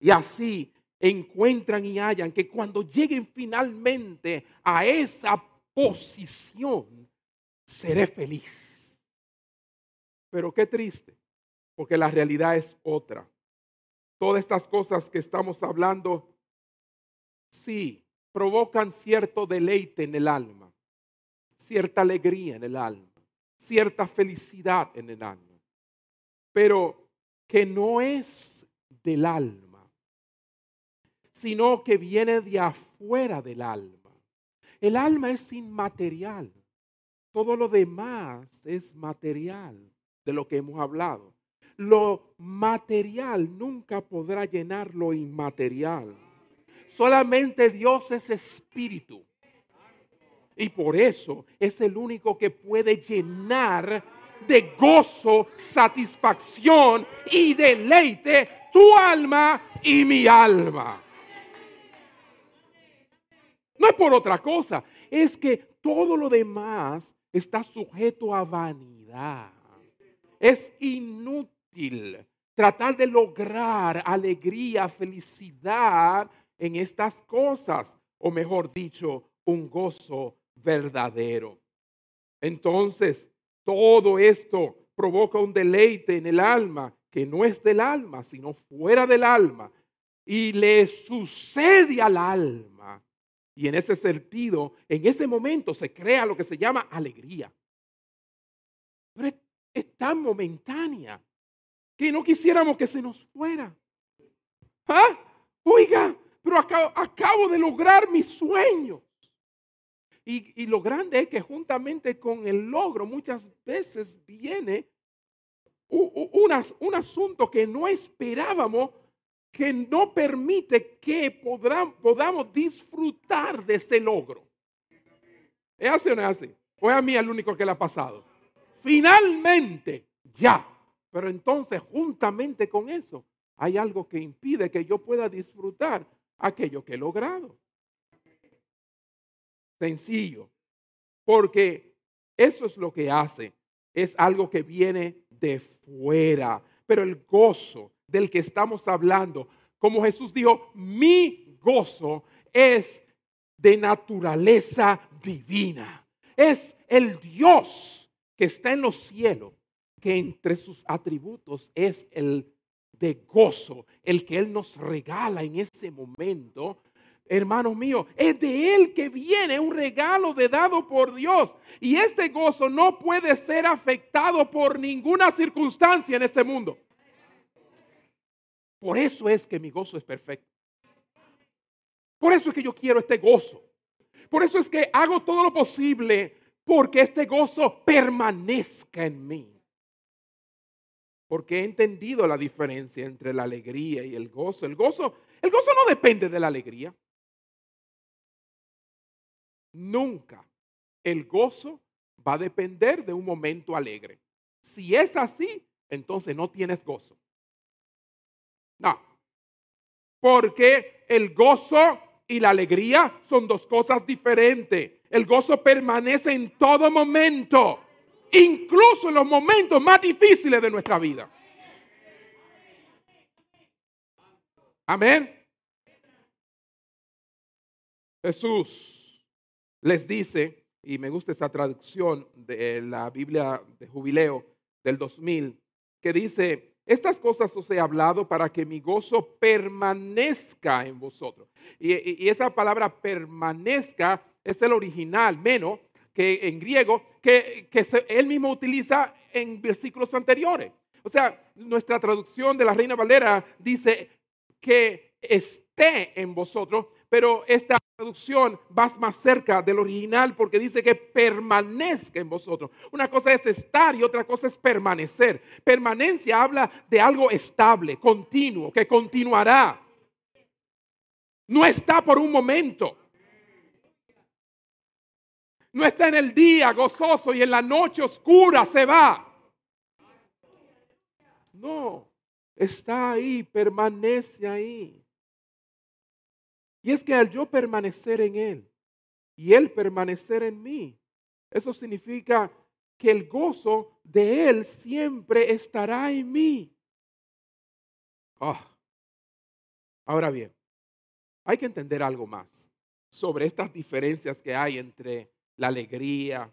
Y así encuentran y hallan que cuando lleguen finalmente a esa posición, seré feliz. Pero qué triste, porque la realidad es otra. Todas estas cosas que estamos hablando, sí, provocan cierto deleite en el alma, cierta alegría en el alma, cierta felicidad en el alma, pero que no es del alma sino que viene de afuera del alma. El alma es inmaterial. Todo lo demás es material de lo que hemos hablado. Lo material nunca podrá llenar lo inmaterial. Solamente Dios es espíritu. Y por eso es el único que puede llenar de gozo, satisfacción y deleite tu alma y mi alma. Es por otra cosa, es que todo lo demás está sujeto a vanidad. Es inútil tratar de lograr alegría, felicidad en estas cosas, o mejor dicho, un gozo verdadero. Entonces, todo esto provoca un deleite en el alma que no es del alma, sino fuera del alma, y le sucede al alma y en ese sentido, en ese momento se crea lo que se llama alegría. Pero es, tan momentánea que no quisiéramos que se nos fuera. ¿Ah? Oiga, pero acabo, de lograr mi sueño. Y, lo grande es que juntamente con el logro muchas veces viene un, un asunto que no esperábamos, que no permite que podamos disfrutar de ese logro. ¿Es así o no es así? ¿O es a mí el único que le ha pasado? Finalmente, ya. Pero entonces, juntamente con eso, hay algo que impide que yo pueda disfrutar aquello que he logrado. Sencillo. Porque eso es lo que hace. Es algo que viene de fuera. Pero el gozo del que estamos hablando, como Jesús dijo, mi gozo es de naturaleza divina. Es el Dios que está en los cielos, que entre sus atributos es el de gozo, el que Él nos regala en ese momento. Hermanos míos, es de Él que viene un regalo de dado por Dios. Y este gozo no puede ser afectado por ninguna circunstancia en este mundo. Por eso es que mi gozo es perfecto. Por eso es que yo quiero este gozo. Por eso es que hago todo lo posible porque este gozo permanezca en mí. Porque he entendido la diferencia entre la alegría y el gozo. El gozo, el gozo no depende de la alegría. Nunca el gozo va a depender de un momento alegre. Si es así, entonces no tienes gozo. No. Porque el gozo y la alegría son dos cosas diferentes. El gozo permanece en todo momento, incluso en los momentos más difíciles de nuestra vida. Amén. Jesús les dice, y me gusta esa traducción de la Biblia de Jubileo del 2000, que dice, estas cosas os he hablado para que mi gozo permanezca en vosotros. Y, esa palabra permanezca es el original, menos que en griego, que, que él mismo utiliza en versículos anteriores. O sea, nuestra traducción de la Reina Valera dice que esté en vosotros, pero esta traducción va más cerca del original porque dice que permanezca en vosotros. Una cosa es estar y otra cosa es permanecer. Permanencia habla de algo estable, continuo, que continuará. No está por un momento. No está en el día gozoso y en la noche oscura se va. No, está ahí, permanece ahí. Y es que al yo permanecer en Él y Él permanecer en mí, eso significa que el gozo de Él siempre estará en mí. Ah. Ahora bien, hay que entender algo más sobre estas diferencias que hay entre la alegría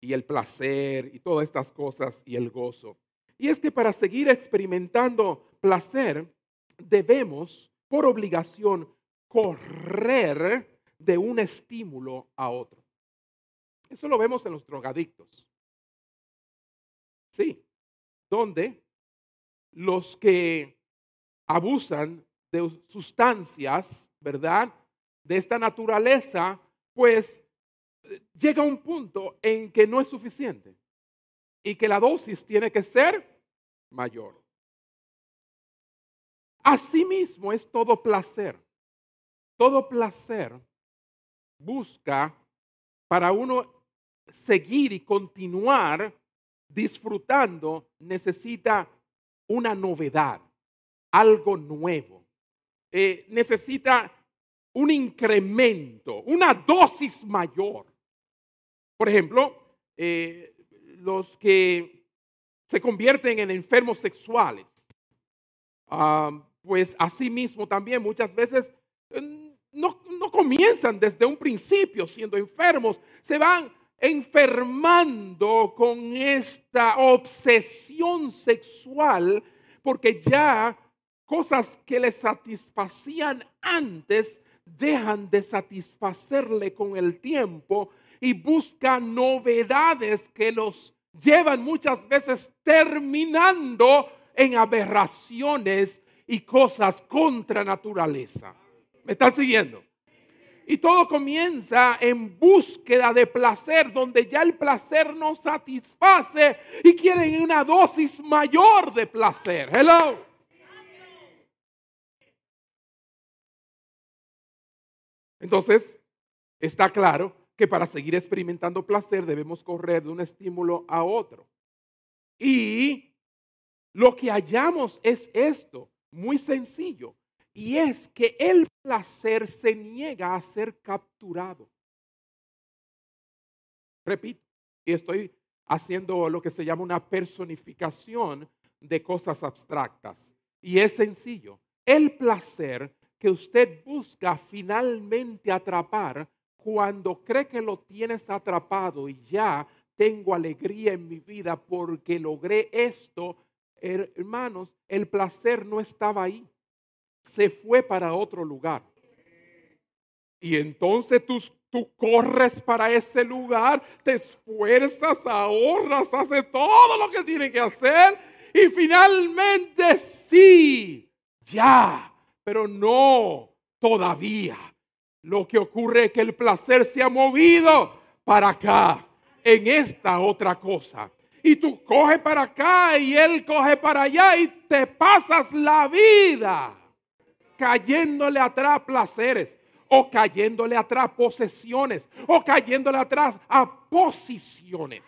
y el placer y todas estas cosas y el gozo. Y es que para seguir experimentando placer, debemos, por obligación, correr de un estímulo a otro. Eso lo vemos en los drogadictos. Sí, donde los que abusan de sustancias, ¿verdad? De esta naturaleza, pues llega un punto en que no es suficiente y que la dosis tiene que ser mayor. Asimismo es todo placer. Todo placer busca para uno seguir y continuar disfrutando, necesita una novedad, algo nuevo. Eh, necesita un incremento, una dosis mayor. Por ejemplo, eh, los que se convierten en enfermos sexuales, ah, pues asimismo también muchas veces no, comienzan desde un principio siendo enfermos, se van enfermando con esta obsesión sexual porque ya cosas que les satisfacían antes dejan de satisfacerle con el tiempo y buscan novedades que los llevan muchas veces terminando en aberraciones y cosas contra naturaleza. ¿Me están siguiendo? Y todo comienza en búsqueda de placer, donde ya el placer no satisface y quieren una dosis mayor de placer. Hello. Entonces, está claro que para seguir experimentando placer debemos correr de un estímulo a otro. Y lo que hallamos es esto, muy sencillo, y es que el placer se niega a ser capturado. Repito, y estoy haciendo lo que se llama una personificación de cosas abstractas. Y es sencillo. El placer que usted busca finalmente atrapar, cuando cree que lo tienes atrapado y ya tengo alegría en mi vida porque logré esto, hermanos, el placer no estaba ahí se fue para otro lugar. Y entonces tú, tú corres para ese lugar, te esfuerzas, ahorras, haces todo lo que tiene que hacer y finalmente sí, ya, pero no todavía. Lo que ocurre es que el placer se ha movido para acá, en esta otra cosa. Y tú coges para acá y él coge para allá y te pasas la vida cayéndole atrás placeres, o cayéndole atrás posesiones, o cayéndole atrás a posiciones.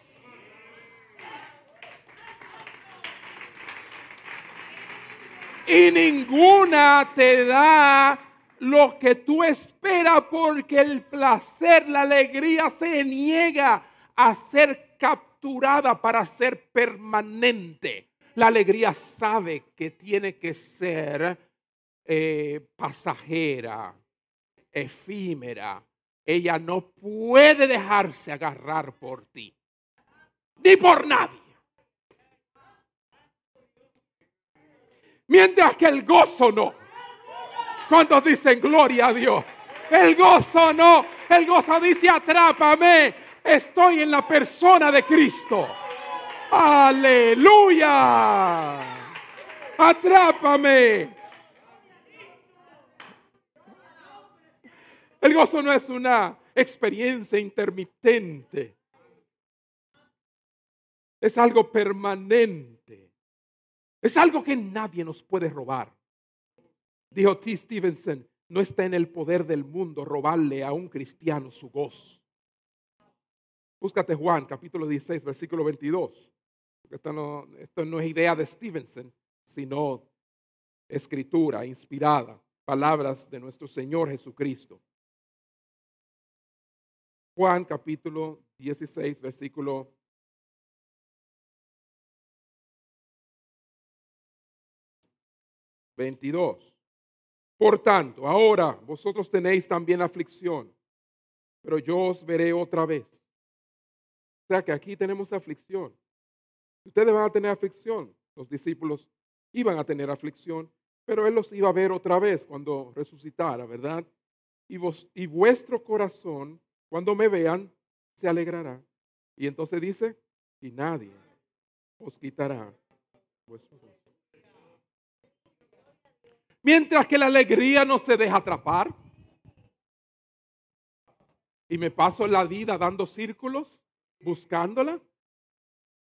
Y ninguna te da lo que tú esperas porque el placer, la alegría se niega a ser capturada para ser permanente. La alegría sabe que tiene que ser eh, pasajera, efímera. Ella no puede dejarse agarrar por ti, ni por nadie. Mientras que el gozo no. ¿Cuántos dicen gloria a Dios? El gozo no. El gozo dice atrápame. Estoy en la persona de Cristo. Aleluya. Atrápame. El gozo no es una experiencia intermitente. Es algo permanente. Es algo que nadie nos puede robar. Dijo T. Stevenson, no está en el poder del mundo robarle a un cristiano su gozo. Búscate Juan, capítulo 16, versículo 22. Esto no, esto no es idea de Stevenson, sino escritura inspirada, palabras de nuestro Señor Jesucristo. Juan capítulo 16, versículo 22. Por tanto, ahora vosotros tenéis también aflicción, pero yo os veré otra vez. O sea que aquí tenemos aflicción. Ustedes van a tener aflicción. Los discípulos iban a tener aflicción, pero Él los iba a ver otra vez cuando resucitara, ¿verdad? Y, vos, y vuestro corazón cuando me vean, se alegrará. Y entonces dice, y nadie os quitará vuestro Mientras que la alegría no se deja atrapar. Y me paso la vida dando círculos, buscándola.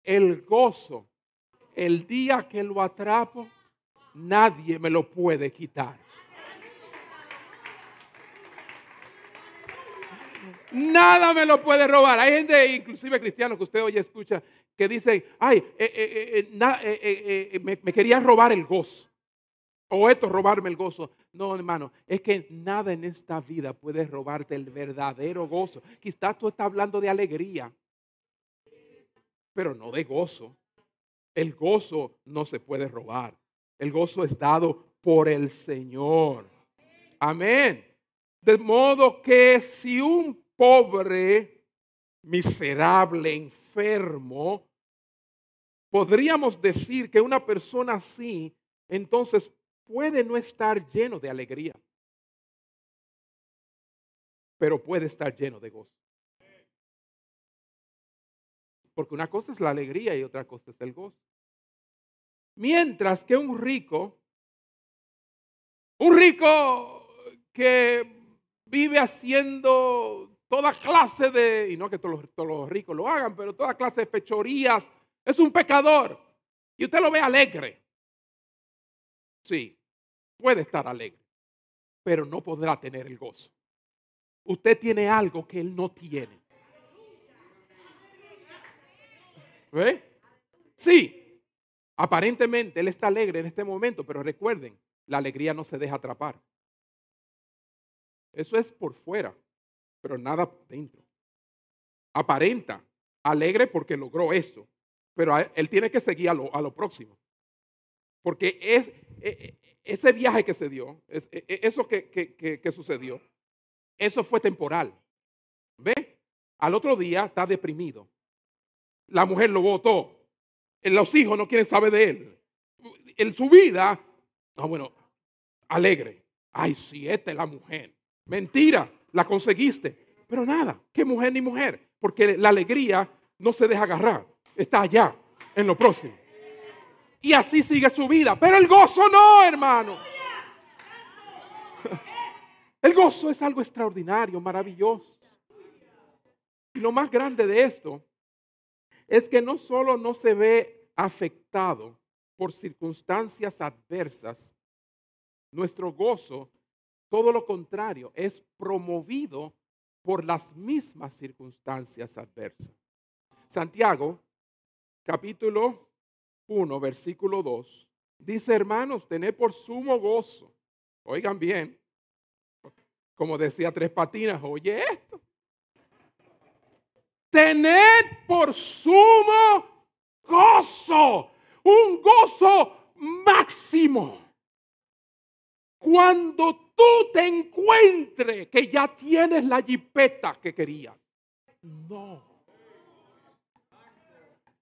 El gozo, el día que lo atrapo, nadie me lo puede quitar. Nada me lo puede robar. Hay gente, inclusive cristianos, que usted hoy escucha, que dicen, ay, me, me querían robar el gozo. O esto, robarme el gozo. No, hermano, es que nada en esta vida puede robarte el verdadero gozo. Quizás tú estás hablando de alegría, pero no de gozo. El gozo no se puede robar. El gozo es dado por el Señor. Amén. De modo que si un pobre, miserable, enfermo, podríamos decir que una persona así, entonces puede no estar lleno de alegría, pero puede estar lleno de gozo. Porque una cosa es la alegría y otra cosa es el gozo. Mientras que un rico Un rico que vive haciendo toda clase de, y no que todos los, ricos lo hagan, pero toda clase de fechorías, es un pecador. Y usted lo ve alegre. Sí, puede estar alegre, pero no podrá tener el gozo. Usted tiene algo que él no tiene. ¿Ve? Sí, aparentemente él está alegre en este momento, pero recuerden, la alegría no se deja atrapar. Eso es por fuera, pero nada dentro. Aparenta, alegre porque logró esto, pero él tiene que seguir a lo, próximo. Porque e, e, ese viaje que se dio, e, eso que, que sucedió, eso fue temporal. ¿Ve? Al otro día está deprimido. La mujer lo votó. Los hijos no quieren saber de él. En su vida, no, bueno, alegre. Ay, sí, esta es la mujer. Mentira, la conseguiste. Pero nada, qué mujer ni mujer. Porque la alegría no se deja agarrar. Está allá, en lo próximo. Y así sigue su vida. Pero el gozo no, hermano. El gozo es algo extraordinario, maravilloso. Y lo más grande de esto es que no solo no se ve afectado por circunstancias adversas, nuestro gozo, todo lo contrario, es promovido por las mismas circunstancias adversas. Santiago, capítulo 1, versículo 2, dice, hermanos, tened por sumo gozo. Oigan bien, como decía Tres Patinas, oye esto. Tened por sumo gozo, un gozo máximo. Cuando tú te encuentres que ya tienes la jipeta que querías. No.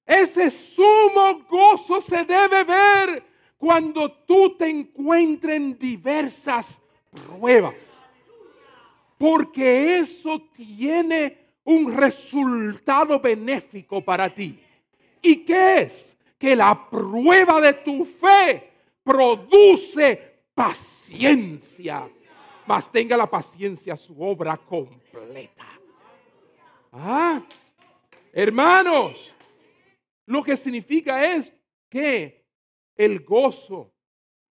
Ese sumo gozo se debe ver cuando tú te encuentres en diversas pruebas. Porque eso tiene un resultado benéfico para ti. ¿Y qué es? Que la prueba de tu fe produce paciencia, mas tenga la paciencia su obra completa. Ah, hermanos, lo que significa es que el gozo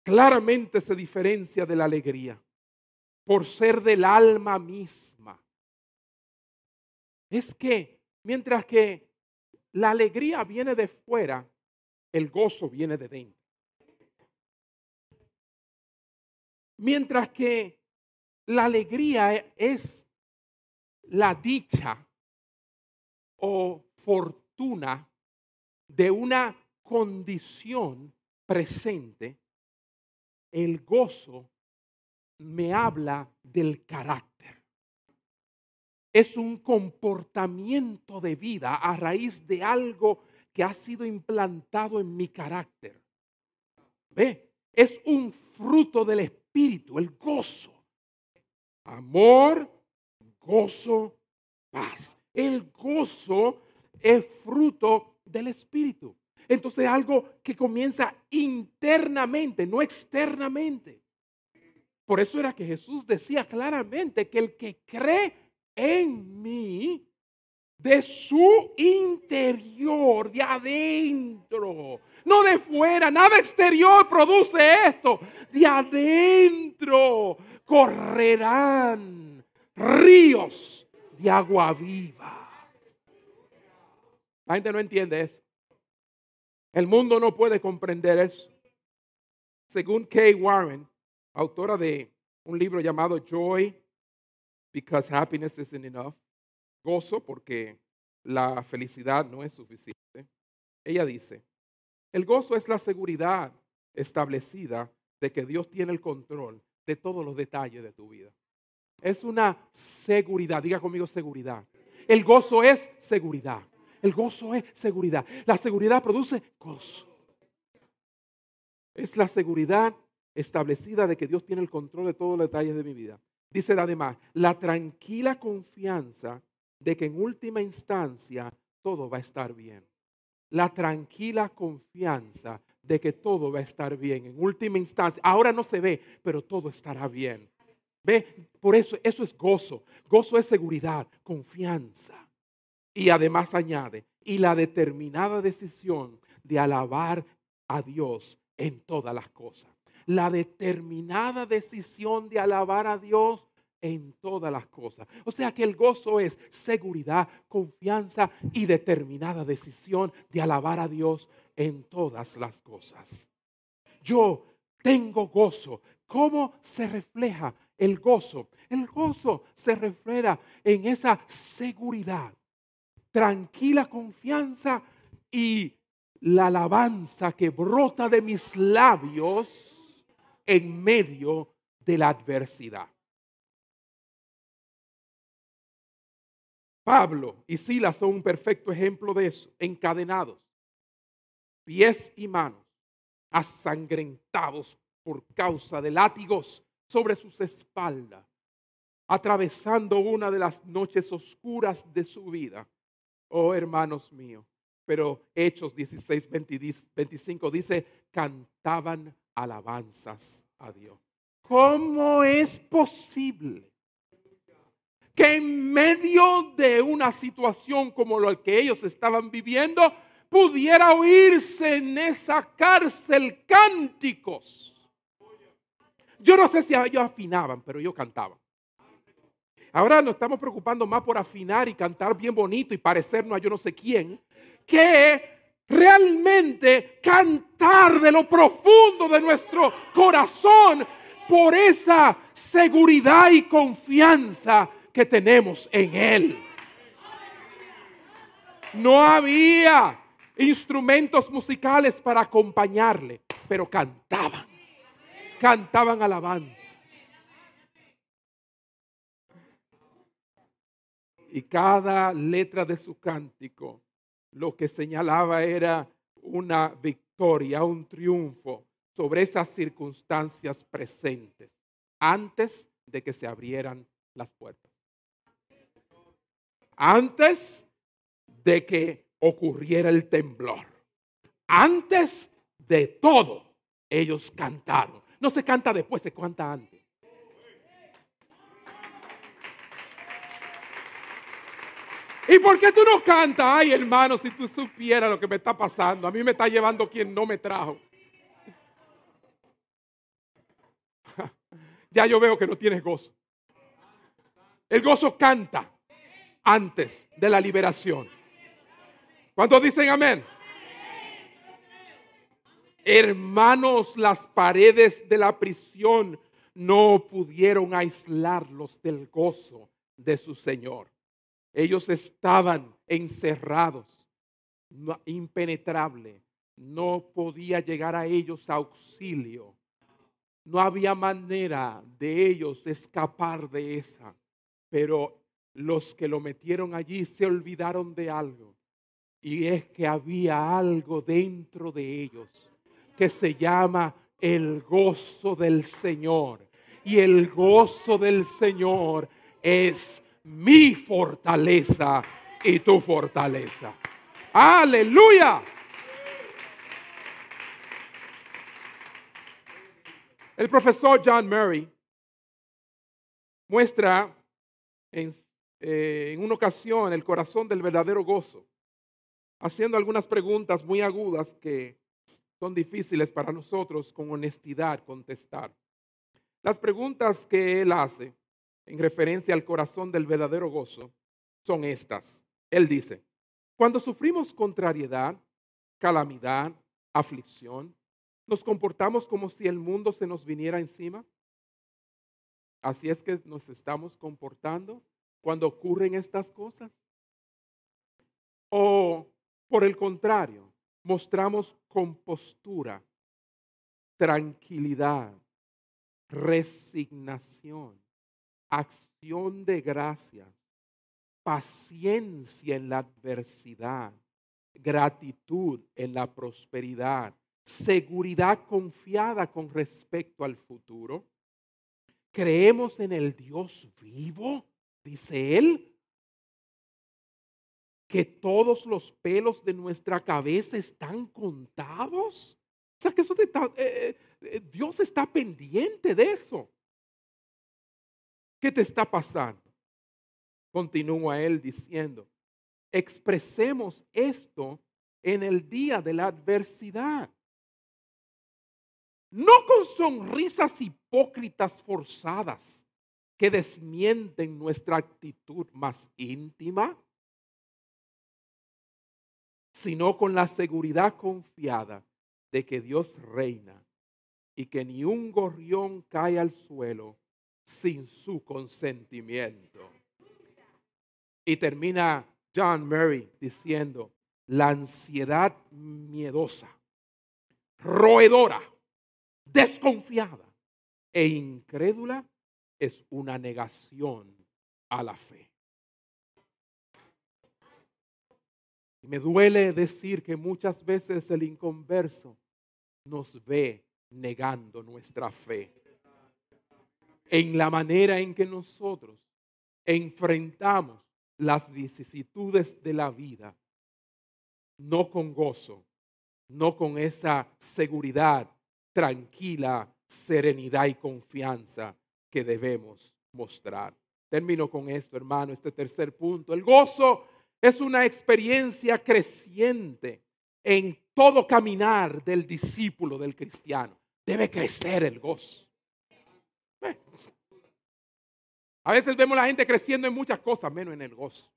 claramente se diferencia de la alegría por ser del alma misma. Es que mientras que la alegría viene de fuera, el gozo viene de dentro. Mientras que la alegría es la dicha o fortuna de una condición presente, el gozo me habla del carácter. Es un comportamiento de vida a raíz de algo que ha sido implantado en mi carácter. ¿Ve? Es un fruto del Espíritu espíritu, el gozo. Amor, gozo, paz. El gozo es fruto del espíritu. Entonces algo que comienza internamente, no externamente. Por eso era que Jesús decía claramente que el que cree en mí, de su interior, de adentro, no de fuera, nada exterior produce esto. De adentro correrán ríos de agua viva. La gente no entiende eso. El mundo no puede comprender eso. Según Kay Warren, autora de un libro llamado Joy, Because Happiness Isn't Enough, gozo porque la felicidad no es suficiente. Ella dice, el gozo es la seguridad establecida de que Dios tiene el control de todos los detalles de tu vida. Es una seguridad, diga conmigo seguridad. El gozo es seguridad. El gozo es seguridad. La seguridad produce gozo. Es la seguridad establecida de que Dios tiene el control de todos los detalles de mi vida. Dice además, la tranquila confianza de que en última instancia todo va a estar bien la tranquila confianza de que todo va a estar bien. En última instancia, ahora no se ve, pero todo estará bien. ¿Ve? Por eso, eso es gozo. Gozo es seguridad, confianza. Y además añade, y la determinada decisión de alabar a Dios en todas las cosas. La determinada decisión de alabar a Dios en todas las cosas. O sea que el gozo es seguridad, confianza y determinada decisión de alabar a Dios en todas las cosas. Yo tengo gozo. ¿Cómo se refleja el gozo? El gozo se refleja en esa seguridad, tranquila confianza y la alabanza que brota de mis labios en medio de la adversidad. Pablo y Silas son un perfecto ejemplo de eso, encadenados, pies y manos, asangrentados por causa de látigos sobre sus espaldas, atravesando una de las noches oscuras de su vida. Oh hermanos míos, pero Hechos 16, 25 dice, cantaban alabanzas a Dios. ¿Cómo es posible que en medio de una situación como la que ellos estaban viviendo, pudiera oírse en esa cárcel cánticos? Yo no sé si ellos afinaban, pero ellos cantaban. Ahora nos estamos preocupando más por afinar y cantar bien bonito y parecernos a yo no sé quién, que realmente cantar de lo profundo de nuestro corazón por esa seguridad y confianza que tenemos en Él. No había instrumentos musicales para acompañarle, pero cantaban, cantaban alabanzas. Y cada letra de su cántico lo que señalaba era una victoria, un triunfo sobre esas circunstancias presentes antes de que se abrieran las puertas. Antes de que ocurriera el temblor. Antes de todo, ellos cantaron. No se canta después, se canta antes. ¿Y por qué tú no cantas? Ay, hermano, si tú supieras lo que me está pasando. A mí me está llevando quien no me trajo. ya yo veo que no tienes gozo. El gozo canta antes de la liberación. ¿Cuántos dicen amén? Hermanos, las paredes de la prisión no pudieron aislarlos del gozo de su Señor. Ellos estaban encerrados, impenetrable. No podía llegar a ellos auxilio. No había manera de ellos escapar de esa. Pero los que lo metieron allí se olvidaron de algo. Y es que había algo dentro de ellos que se llama el gozo del Señor. Y el gozo del Señor es mi fortaleza y tu fortaleza. Aleluya. El profesor John Murray muestra en, eh, en, una ocasión el corazón del verdadero gozo, haciendo algunas preguntas muy agudas que son difíciles para nosotros con honestidad contestar. Las preguntas que él hace en referencia al corazón del verdadero gozo son estas. Él dice, cuando sufrimos contrariedad, calamidad, aflicción, nos comportamos como si el mundo se nos viniera encima. Así es que nos estamos comportando cuando ocurren estas cosas. O por el contrario, mostramos compostura, tranquilidad, resignación, acción de gracias, paciencia en la adversidad, gratitud en la prosperidad, seguridad confiada con respecto al futuro. Creemos en el Dios vivo, dice él, que todos los pelos de nuestra cabeza están contados. O sea que eso está, eh, eh, Dios está pendiente de eso. ¿Qué te está pasando? Continúa él diciendo, expresemos esto en el día de la adversidad. No con sonrisas hipócritas forzadas que desmienten nuestra actitud más íntima, sino con la seguridad confiada de que Dios reina y que ni un gorrión cae al suelo sin su consentimiento. Y termina John Murray diciendo, la ansiedad miedosa, roedora, desconfiada e incrédula es una negación a la fe. Me duele decir que muchas veces el inconverso nos ve negando nuestra fe en la manera en que nosotros enfrentamos las vicisitudes de la vida, no con gozo, no con esa seguridad tranquila, serenidad y confianza que debemos mostrar. Termino con esto, hermano, este tercer punto. El gozo es una experiencia creciente en todo caminar del discípulo, del cristiano. Debe crecer el gozo. Eh. A veces vemos a la gente creciendo en muchas cosas, menos en el gozo.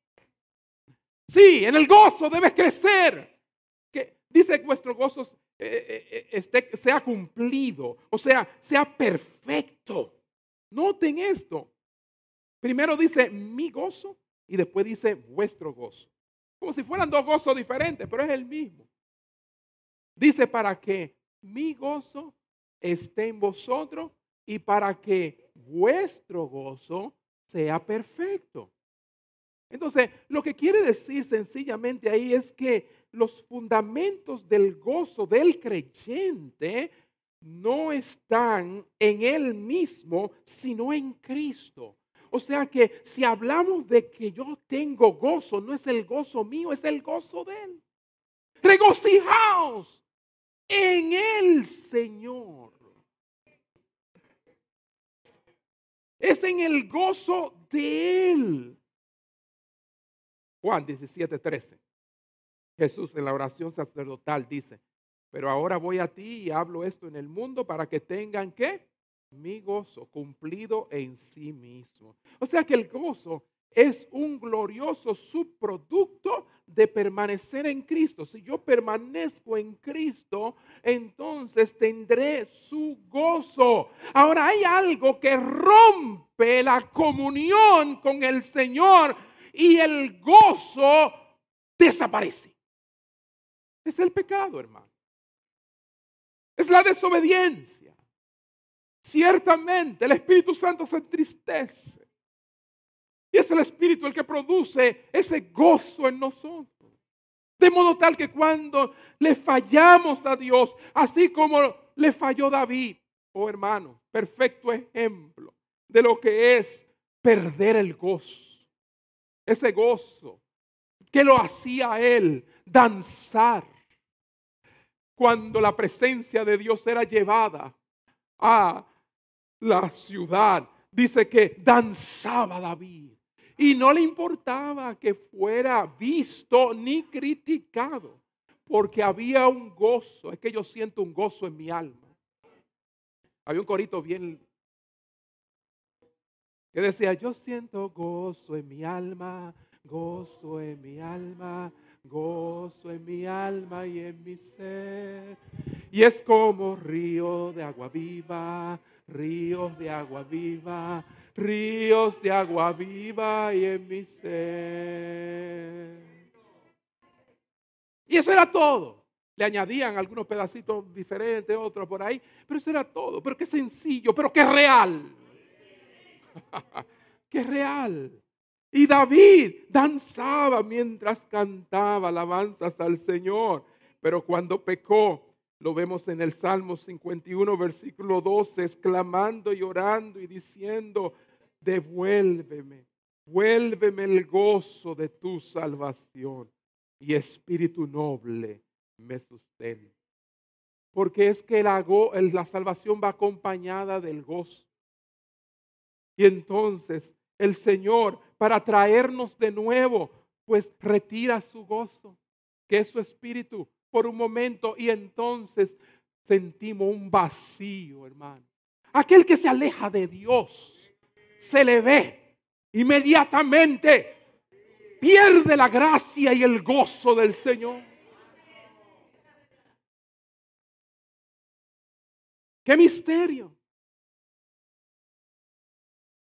Sí, en el gozo debes crecer. Que dice que vuestro gozo eh, eh, sea cumplido, o sea, sea perfecto. Noten esto. Primero dice mi gozo y después dice vuestro gozo. Como si fueran dos gozos diferentes, pero es el mismo. Dice para que mi gozo esté en vosotros y para que vuestro gozo sea perfecto. Entonces, lo que quiere decir sencillamente ahí es que los fundamentos del gozo del creyente no están en él mismo, sino en Cristo. O sea que si hablamos de que yo tengo gozo, no es el gozo mío, es el gozo de Él. Regocijaos en el Señor. Es en el gozo de Él. Juan 17, 13. Jesús en la oración sacerdotal dice, pero ahora voy a ti y hablo esto en el mundo para que tengan que mi gozo cumplido en sí mismo. O sea que el gozo es un glorioso subproducto de permanecer en Cristo. Si yo permanezco en Cristo, entonces tendré su gozo. Ahora hay algo que rompe la comunión con el Señor y el gozo desaparece. Es el pecado, hermano. Es la desobediencia. Ciertamente el Espíritu Santo se entristece. Y es el Espíritu el que produce ese gozo en nosotros. De modo tal que cuando le fallamos a Dios, así como le falló David, oh hermano, perfecto ejemplo de lo que es perder el gozo. Ese gozo que lo hacía él danzar cuando la presencia de Dios era llevada a la ciudad. Dice que danzaba David y no le importaba que fuera visto ni criticado, porque había un gozo. Es que yo siento un gozo en mi alma. Había un corito bien que decía, yo siento gozo en mi alma, gozo en mi alma, gozo en mi alma y en mi ser. Y es como río de agua viva ríos de agua viva, ríos de agua viva y en mi ser. Y eso era todo. Le añadían algunos pedacitos diferentes, otros por ahí, pero eso era todo. Pero qué sencillo, pero qué real. qué real. Y David danzaba mientras cantaba alabanzas al Señor. Pero cuando pecó, lo vemos en el Salmo 51, versículo 12, exclamando y orando y diciendo, devuélveme, vuélveme el gozo de tu salvación y espíritu noble me sustenta. Porque es que la, la salvación va acompañada del gozo. Y entonces el Señor, para traernos de nuevo, pues retira su gozo, que es su espíritu, por un momento. Y entonces sentimos un vacío, hermano. Aquel que se aleja de Dios, se le ve inmediatamente, pierde la gracia y el gozo del Señor. ¡Qué misterio!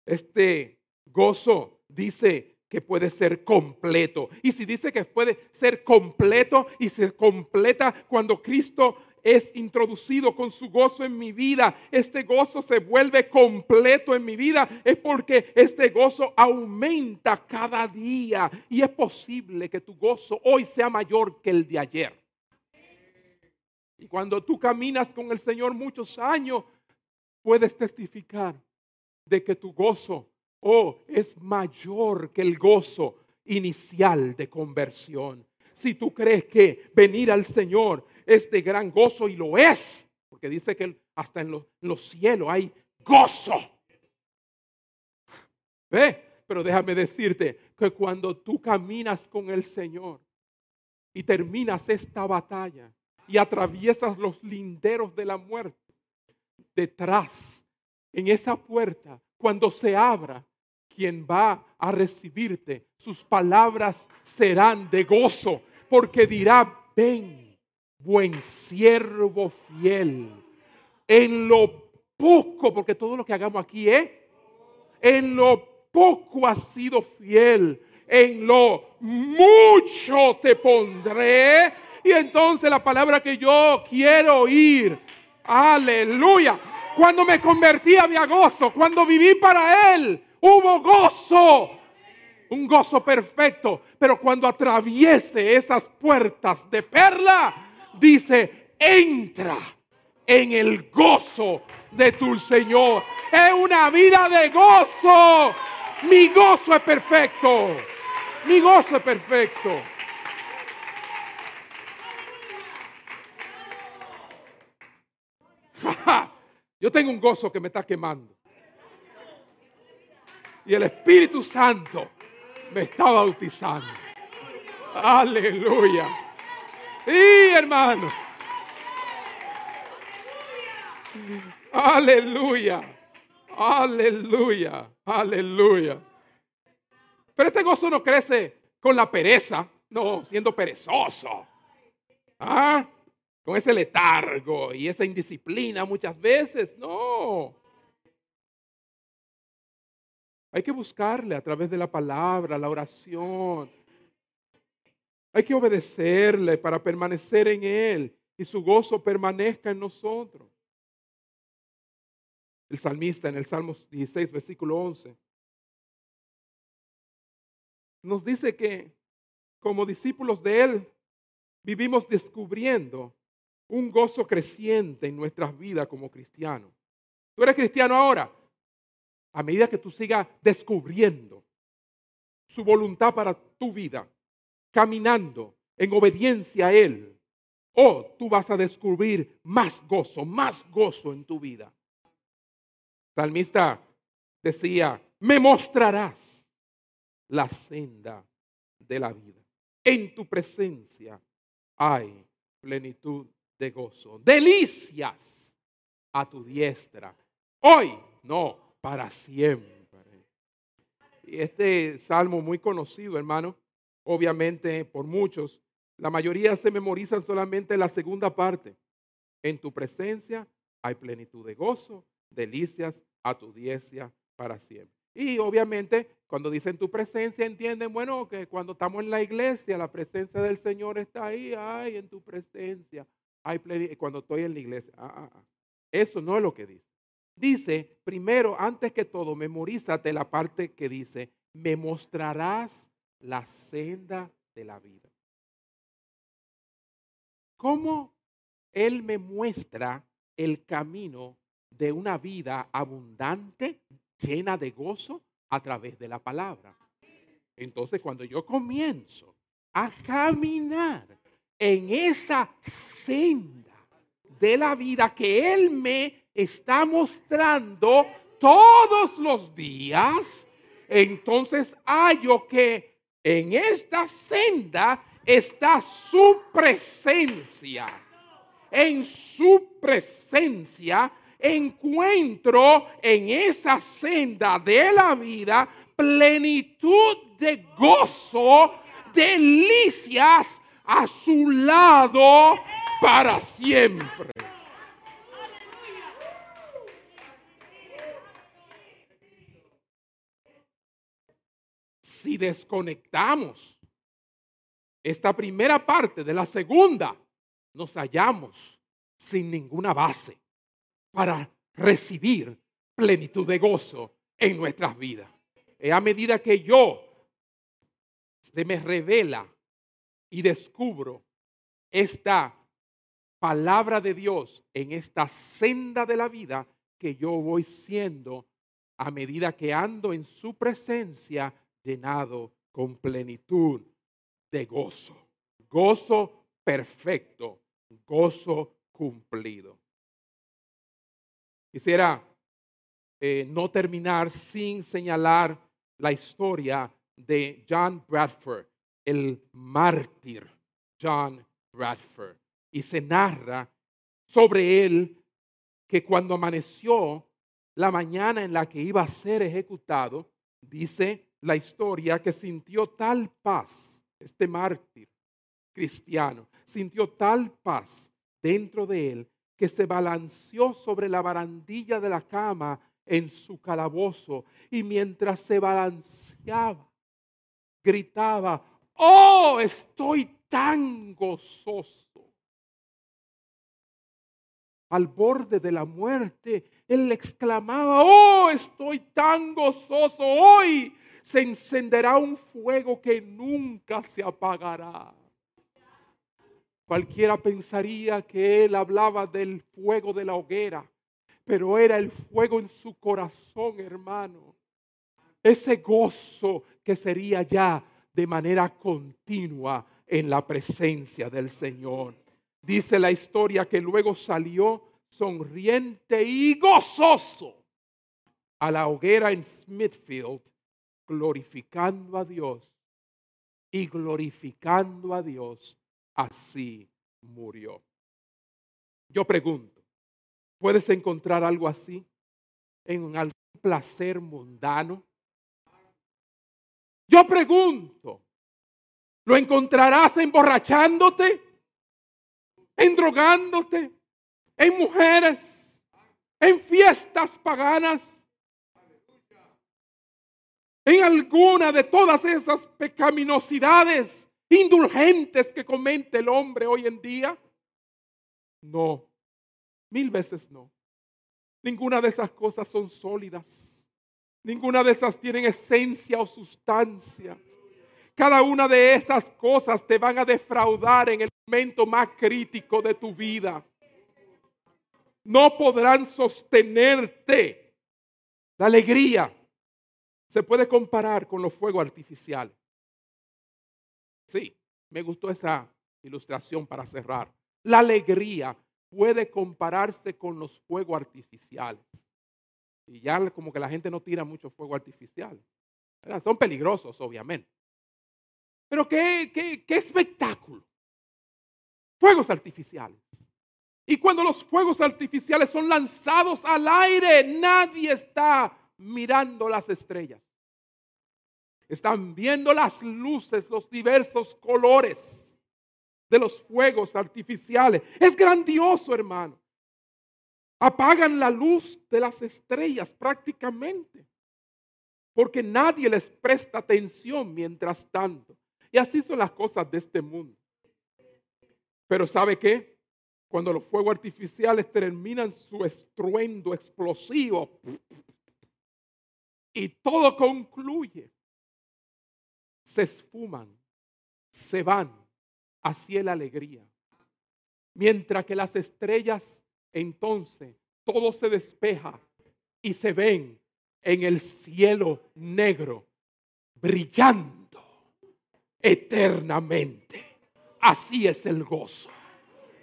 Este gozo dice que puede ser completo. Y si dice que puede ser completo y se completa cuando Cristo es introducido con su gozo en mi vida, este gozo se vuelve completo en mi vida, es porque este gozo aumenta cada día y es posible que tu gozo hoy sea mayor que el de ayer. Y cuando tú caminas con el Señor muchos años, puedes testificar de que tu gozo oh, es mayor que el gozo inicial de conversión. Si tú crees que venir al Señor es de gran gozo y lo es, porque dice que hasta en los, cielos hay gozo. ¿Ve? Pero déjame decirte que cuando tú caminas con el Señor y terminas esta batalla y atraviesas los linderos de la muerte, detrás, en esa puerta, cuando se abra, quien va a recibirte, sus palabras serán de gozo, porque dirá, ven buen siervo fiel, en lo poco, porque todo lo que hagamos aquí es, en lo poco has sido fiel, en lo mucho te pondré. Y entonces la palabra que yo quiero oír, aleluya. Cuando me convertí había gozo, cuando viví para Él hubo gozo, un gozo perfecto. Pero cuando atraviese esas puertas de perla, dice, entra en el gozo de tu Señor. Es una vida de gozo. Mi gozo es perfecto. Mi gozo es perfecto. Yo tengo un gozo que me está quemando. Y el Espíritu Santo me está bautizando. Aleluya. Sí, hermano. Aleluya. Aleluya. Aleluya. Pero este gozo no crece con la pereza, no, siendo perezoso. ¿Ah? Con ese letargo y esa indisciplina muchas veces, no. Hay que buscarle a través de la palabra, la oración, hay que obedecerle para permanecer en Él y su gozo permanezca en nosotros. El salmista en el Salmo 16, versículo 11, nos dice que como discípulos de Él vivimos descubriendo un gozo creciente en nuestras vidas como cristianos. Tú eres cristiano ahora. A medida que tú sigas descubriendo su voluntad para tu vida, caminando en obediencia a Él, oh, tú vas a descubrir más gozo, más gozo en tu vida. Salmista decía, me mostrarás la senda de la vida. En tu presencia hay plenitud de gozo, delicias a tu diestra. Hoy, no, para siempre. Y este salmo muy conocido, hermano, obviamente por muchos, la mayoría se memorizan solamente la segunda parte. En tu presencia hay plenitud de gozo, delicias a tu diestra para siempre. Y obviamente cuando dicen tu presencia entienden, bueno, que cuando estamos en la iglesia, la presencia del Señor está ahí, ay, en tu presencia. Hay cuando estoy en la iglesia. Ah, ah, ah. Eso no es lo que dice. Dice, primero, antes que todo, memorízate la parte que dice, me mostrarás la senda de la vida. ¿Cómo Él me muestra el camino de una vida abundante, llena de gozo, a través de la palabra? Entonces, cuando yo comienzo a caminar en esa senda de la vida que Él me está mostrando todos los días, entonces hallo que en esta senda está su presencia. En su presencia encuentro en esa senda de la vida plenitud de gozo, delicias a su lado para siempre. Si desconectamos esta primera parte de la segunda, nos hallamos sin ninguna base para recibir plenitud de gozo en nuestras vidas. Y a medida que yo se me revela y descubro esta palabra de Dios en esta senda de la vida que yo voy siendo a medida que ando en su presencia llenado con plenitud de gozo. Gozo perfecto, gozo cumplido. Quisiera eh, no terminar sin señalar la historia de John Bradford, el mártir John Bradford. Y se narra sobre él que cuando amaneció la mañana en la que iba a ser ejecutado, dice la historia que sintió tal paz, este mártir cristiano, sintió tal paz dentro de él que se balanceó sobre la barandilla de la cama en su calabozo y mientras se balanceaba, gritaba, oh, estoy tan gozoso. Al borde de la muerte, él exclamaba, oh, estoy tan gozoso, hoy se encenderá un fuego que nunca se apagará. Cualquiera pensaría que él hablaba del fuego de la hoguera, pero era el fuego en su corazón, hermano. Ese gozo que sería ya de manera continua en la presencia del Señor. Dice la historia que luego salió sonriente y gozoso a la hoguera en Smithfield, glorificando a Dios y glorificando a Dios así murió. Yo pregunto, ¿puedes encontrar algo así en algún placer mundano? Yo pregunto, ¿lo encontrarás emborrachándote? ¿En drogándote? ¿En mujeres? ¿En fiestas paganas? ¿En alguna de todas esas pecaminosidades indulgentes que comete el hombre hoy en día? No, mil veces no. Ninguna de esas cosas son sólidas. Ninguna de esas tienen esencia o sustancia. Cada una de esas cosas te van a defraudar en el momento más crítico de tu vida. No podrán sostenerte. La alegría se puede comparar con los fuegos artificiales. Sí, me gustó esa ilustración para cerrar. La alegría puede compararse con los fuegos artificiales. Y ya como que la gente no tira mucho fuego artificial. Son peligrosos, obviamente. Pero qué, qué, qué espectáculo. Fuegos artificiales. Y cuando los fuegos artificiales son lanzados al aire, nadie está mirando las estrellas. Están viendo las luces, los diversos colores de los fuegos artificiales. Es grandioso, hermano. Apagan la luz de las estrellas prácticamente. Porque nadie les presta atención mientras tanto. Y así son las cosas de este mundo. Pero ¿sabe qué? Cuando los fuegos artificiales terminan su estruendo explosivo y todo concluye, se esfuman, se van hacia la alegría. Mientras que las estrellas entonces todo se despeja y se ven en el cielo negro, brillando eternamente. Así es el gozo.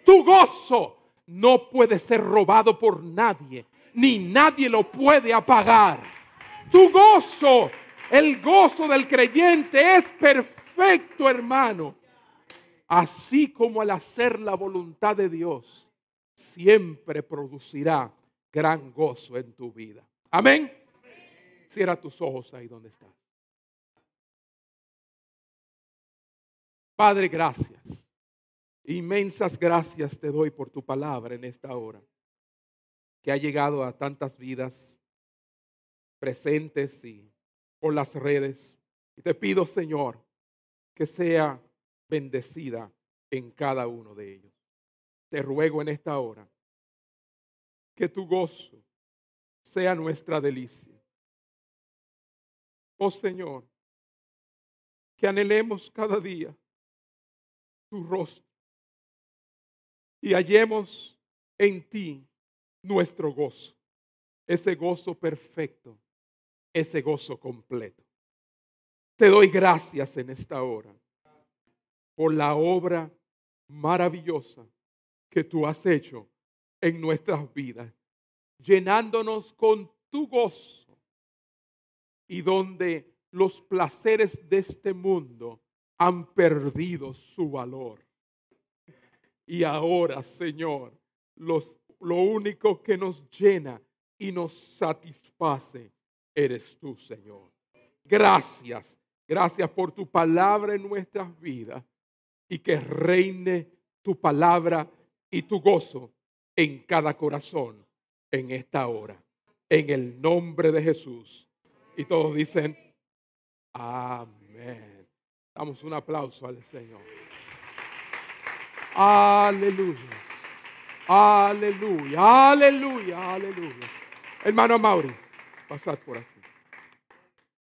Tu gozo no puede ser robado por nadie, ni nadie lo puede apagar. Tu gozo, el gozo del creyente es perfecto, hermano. Así como al hacer la voluntad de Dios, siempre producirá gran gozo en tu vida. Amén. Cierra tus ojos ahí donde estás. Padre, gracias. Inmensas gracias te doy por tu palabra en esta hora, que ha llegado a tantas vidas presentes y por las redes. Y te pido, Señor, que sea bendecida en cada uno de ellos. Te ruego en esta hora que tu gozo sea nuestra delicia. Oh Señor, que anhelemos cada día tu rostro y hallemos en ti nuestro gozo, ese gozo perfecto, ese gozo completo. Te doy gracias en esta hora por la obra maravillosa que tú has hecho en nuestras vidas, llenándonos con tu gozo y donde los placeres de este mundo han perdido su valor. Y ahora, Señor, los, lo único que nos llena y nos satisface eres tú, Señor. Gracias, gracias por tu palabra en nuestras vidas y que reine tu palabra y tu gozo en cada corazón en esta hora. En el nombre de Jesús. Y todos dicen, amén. Damos un aplauso al Señor. Aleluya. Aleluya. Aleluya. Aleluya. Hermano Mauri, pasad por aquí.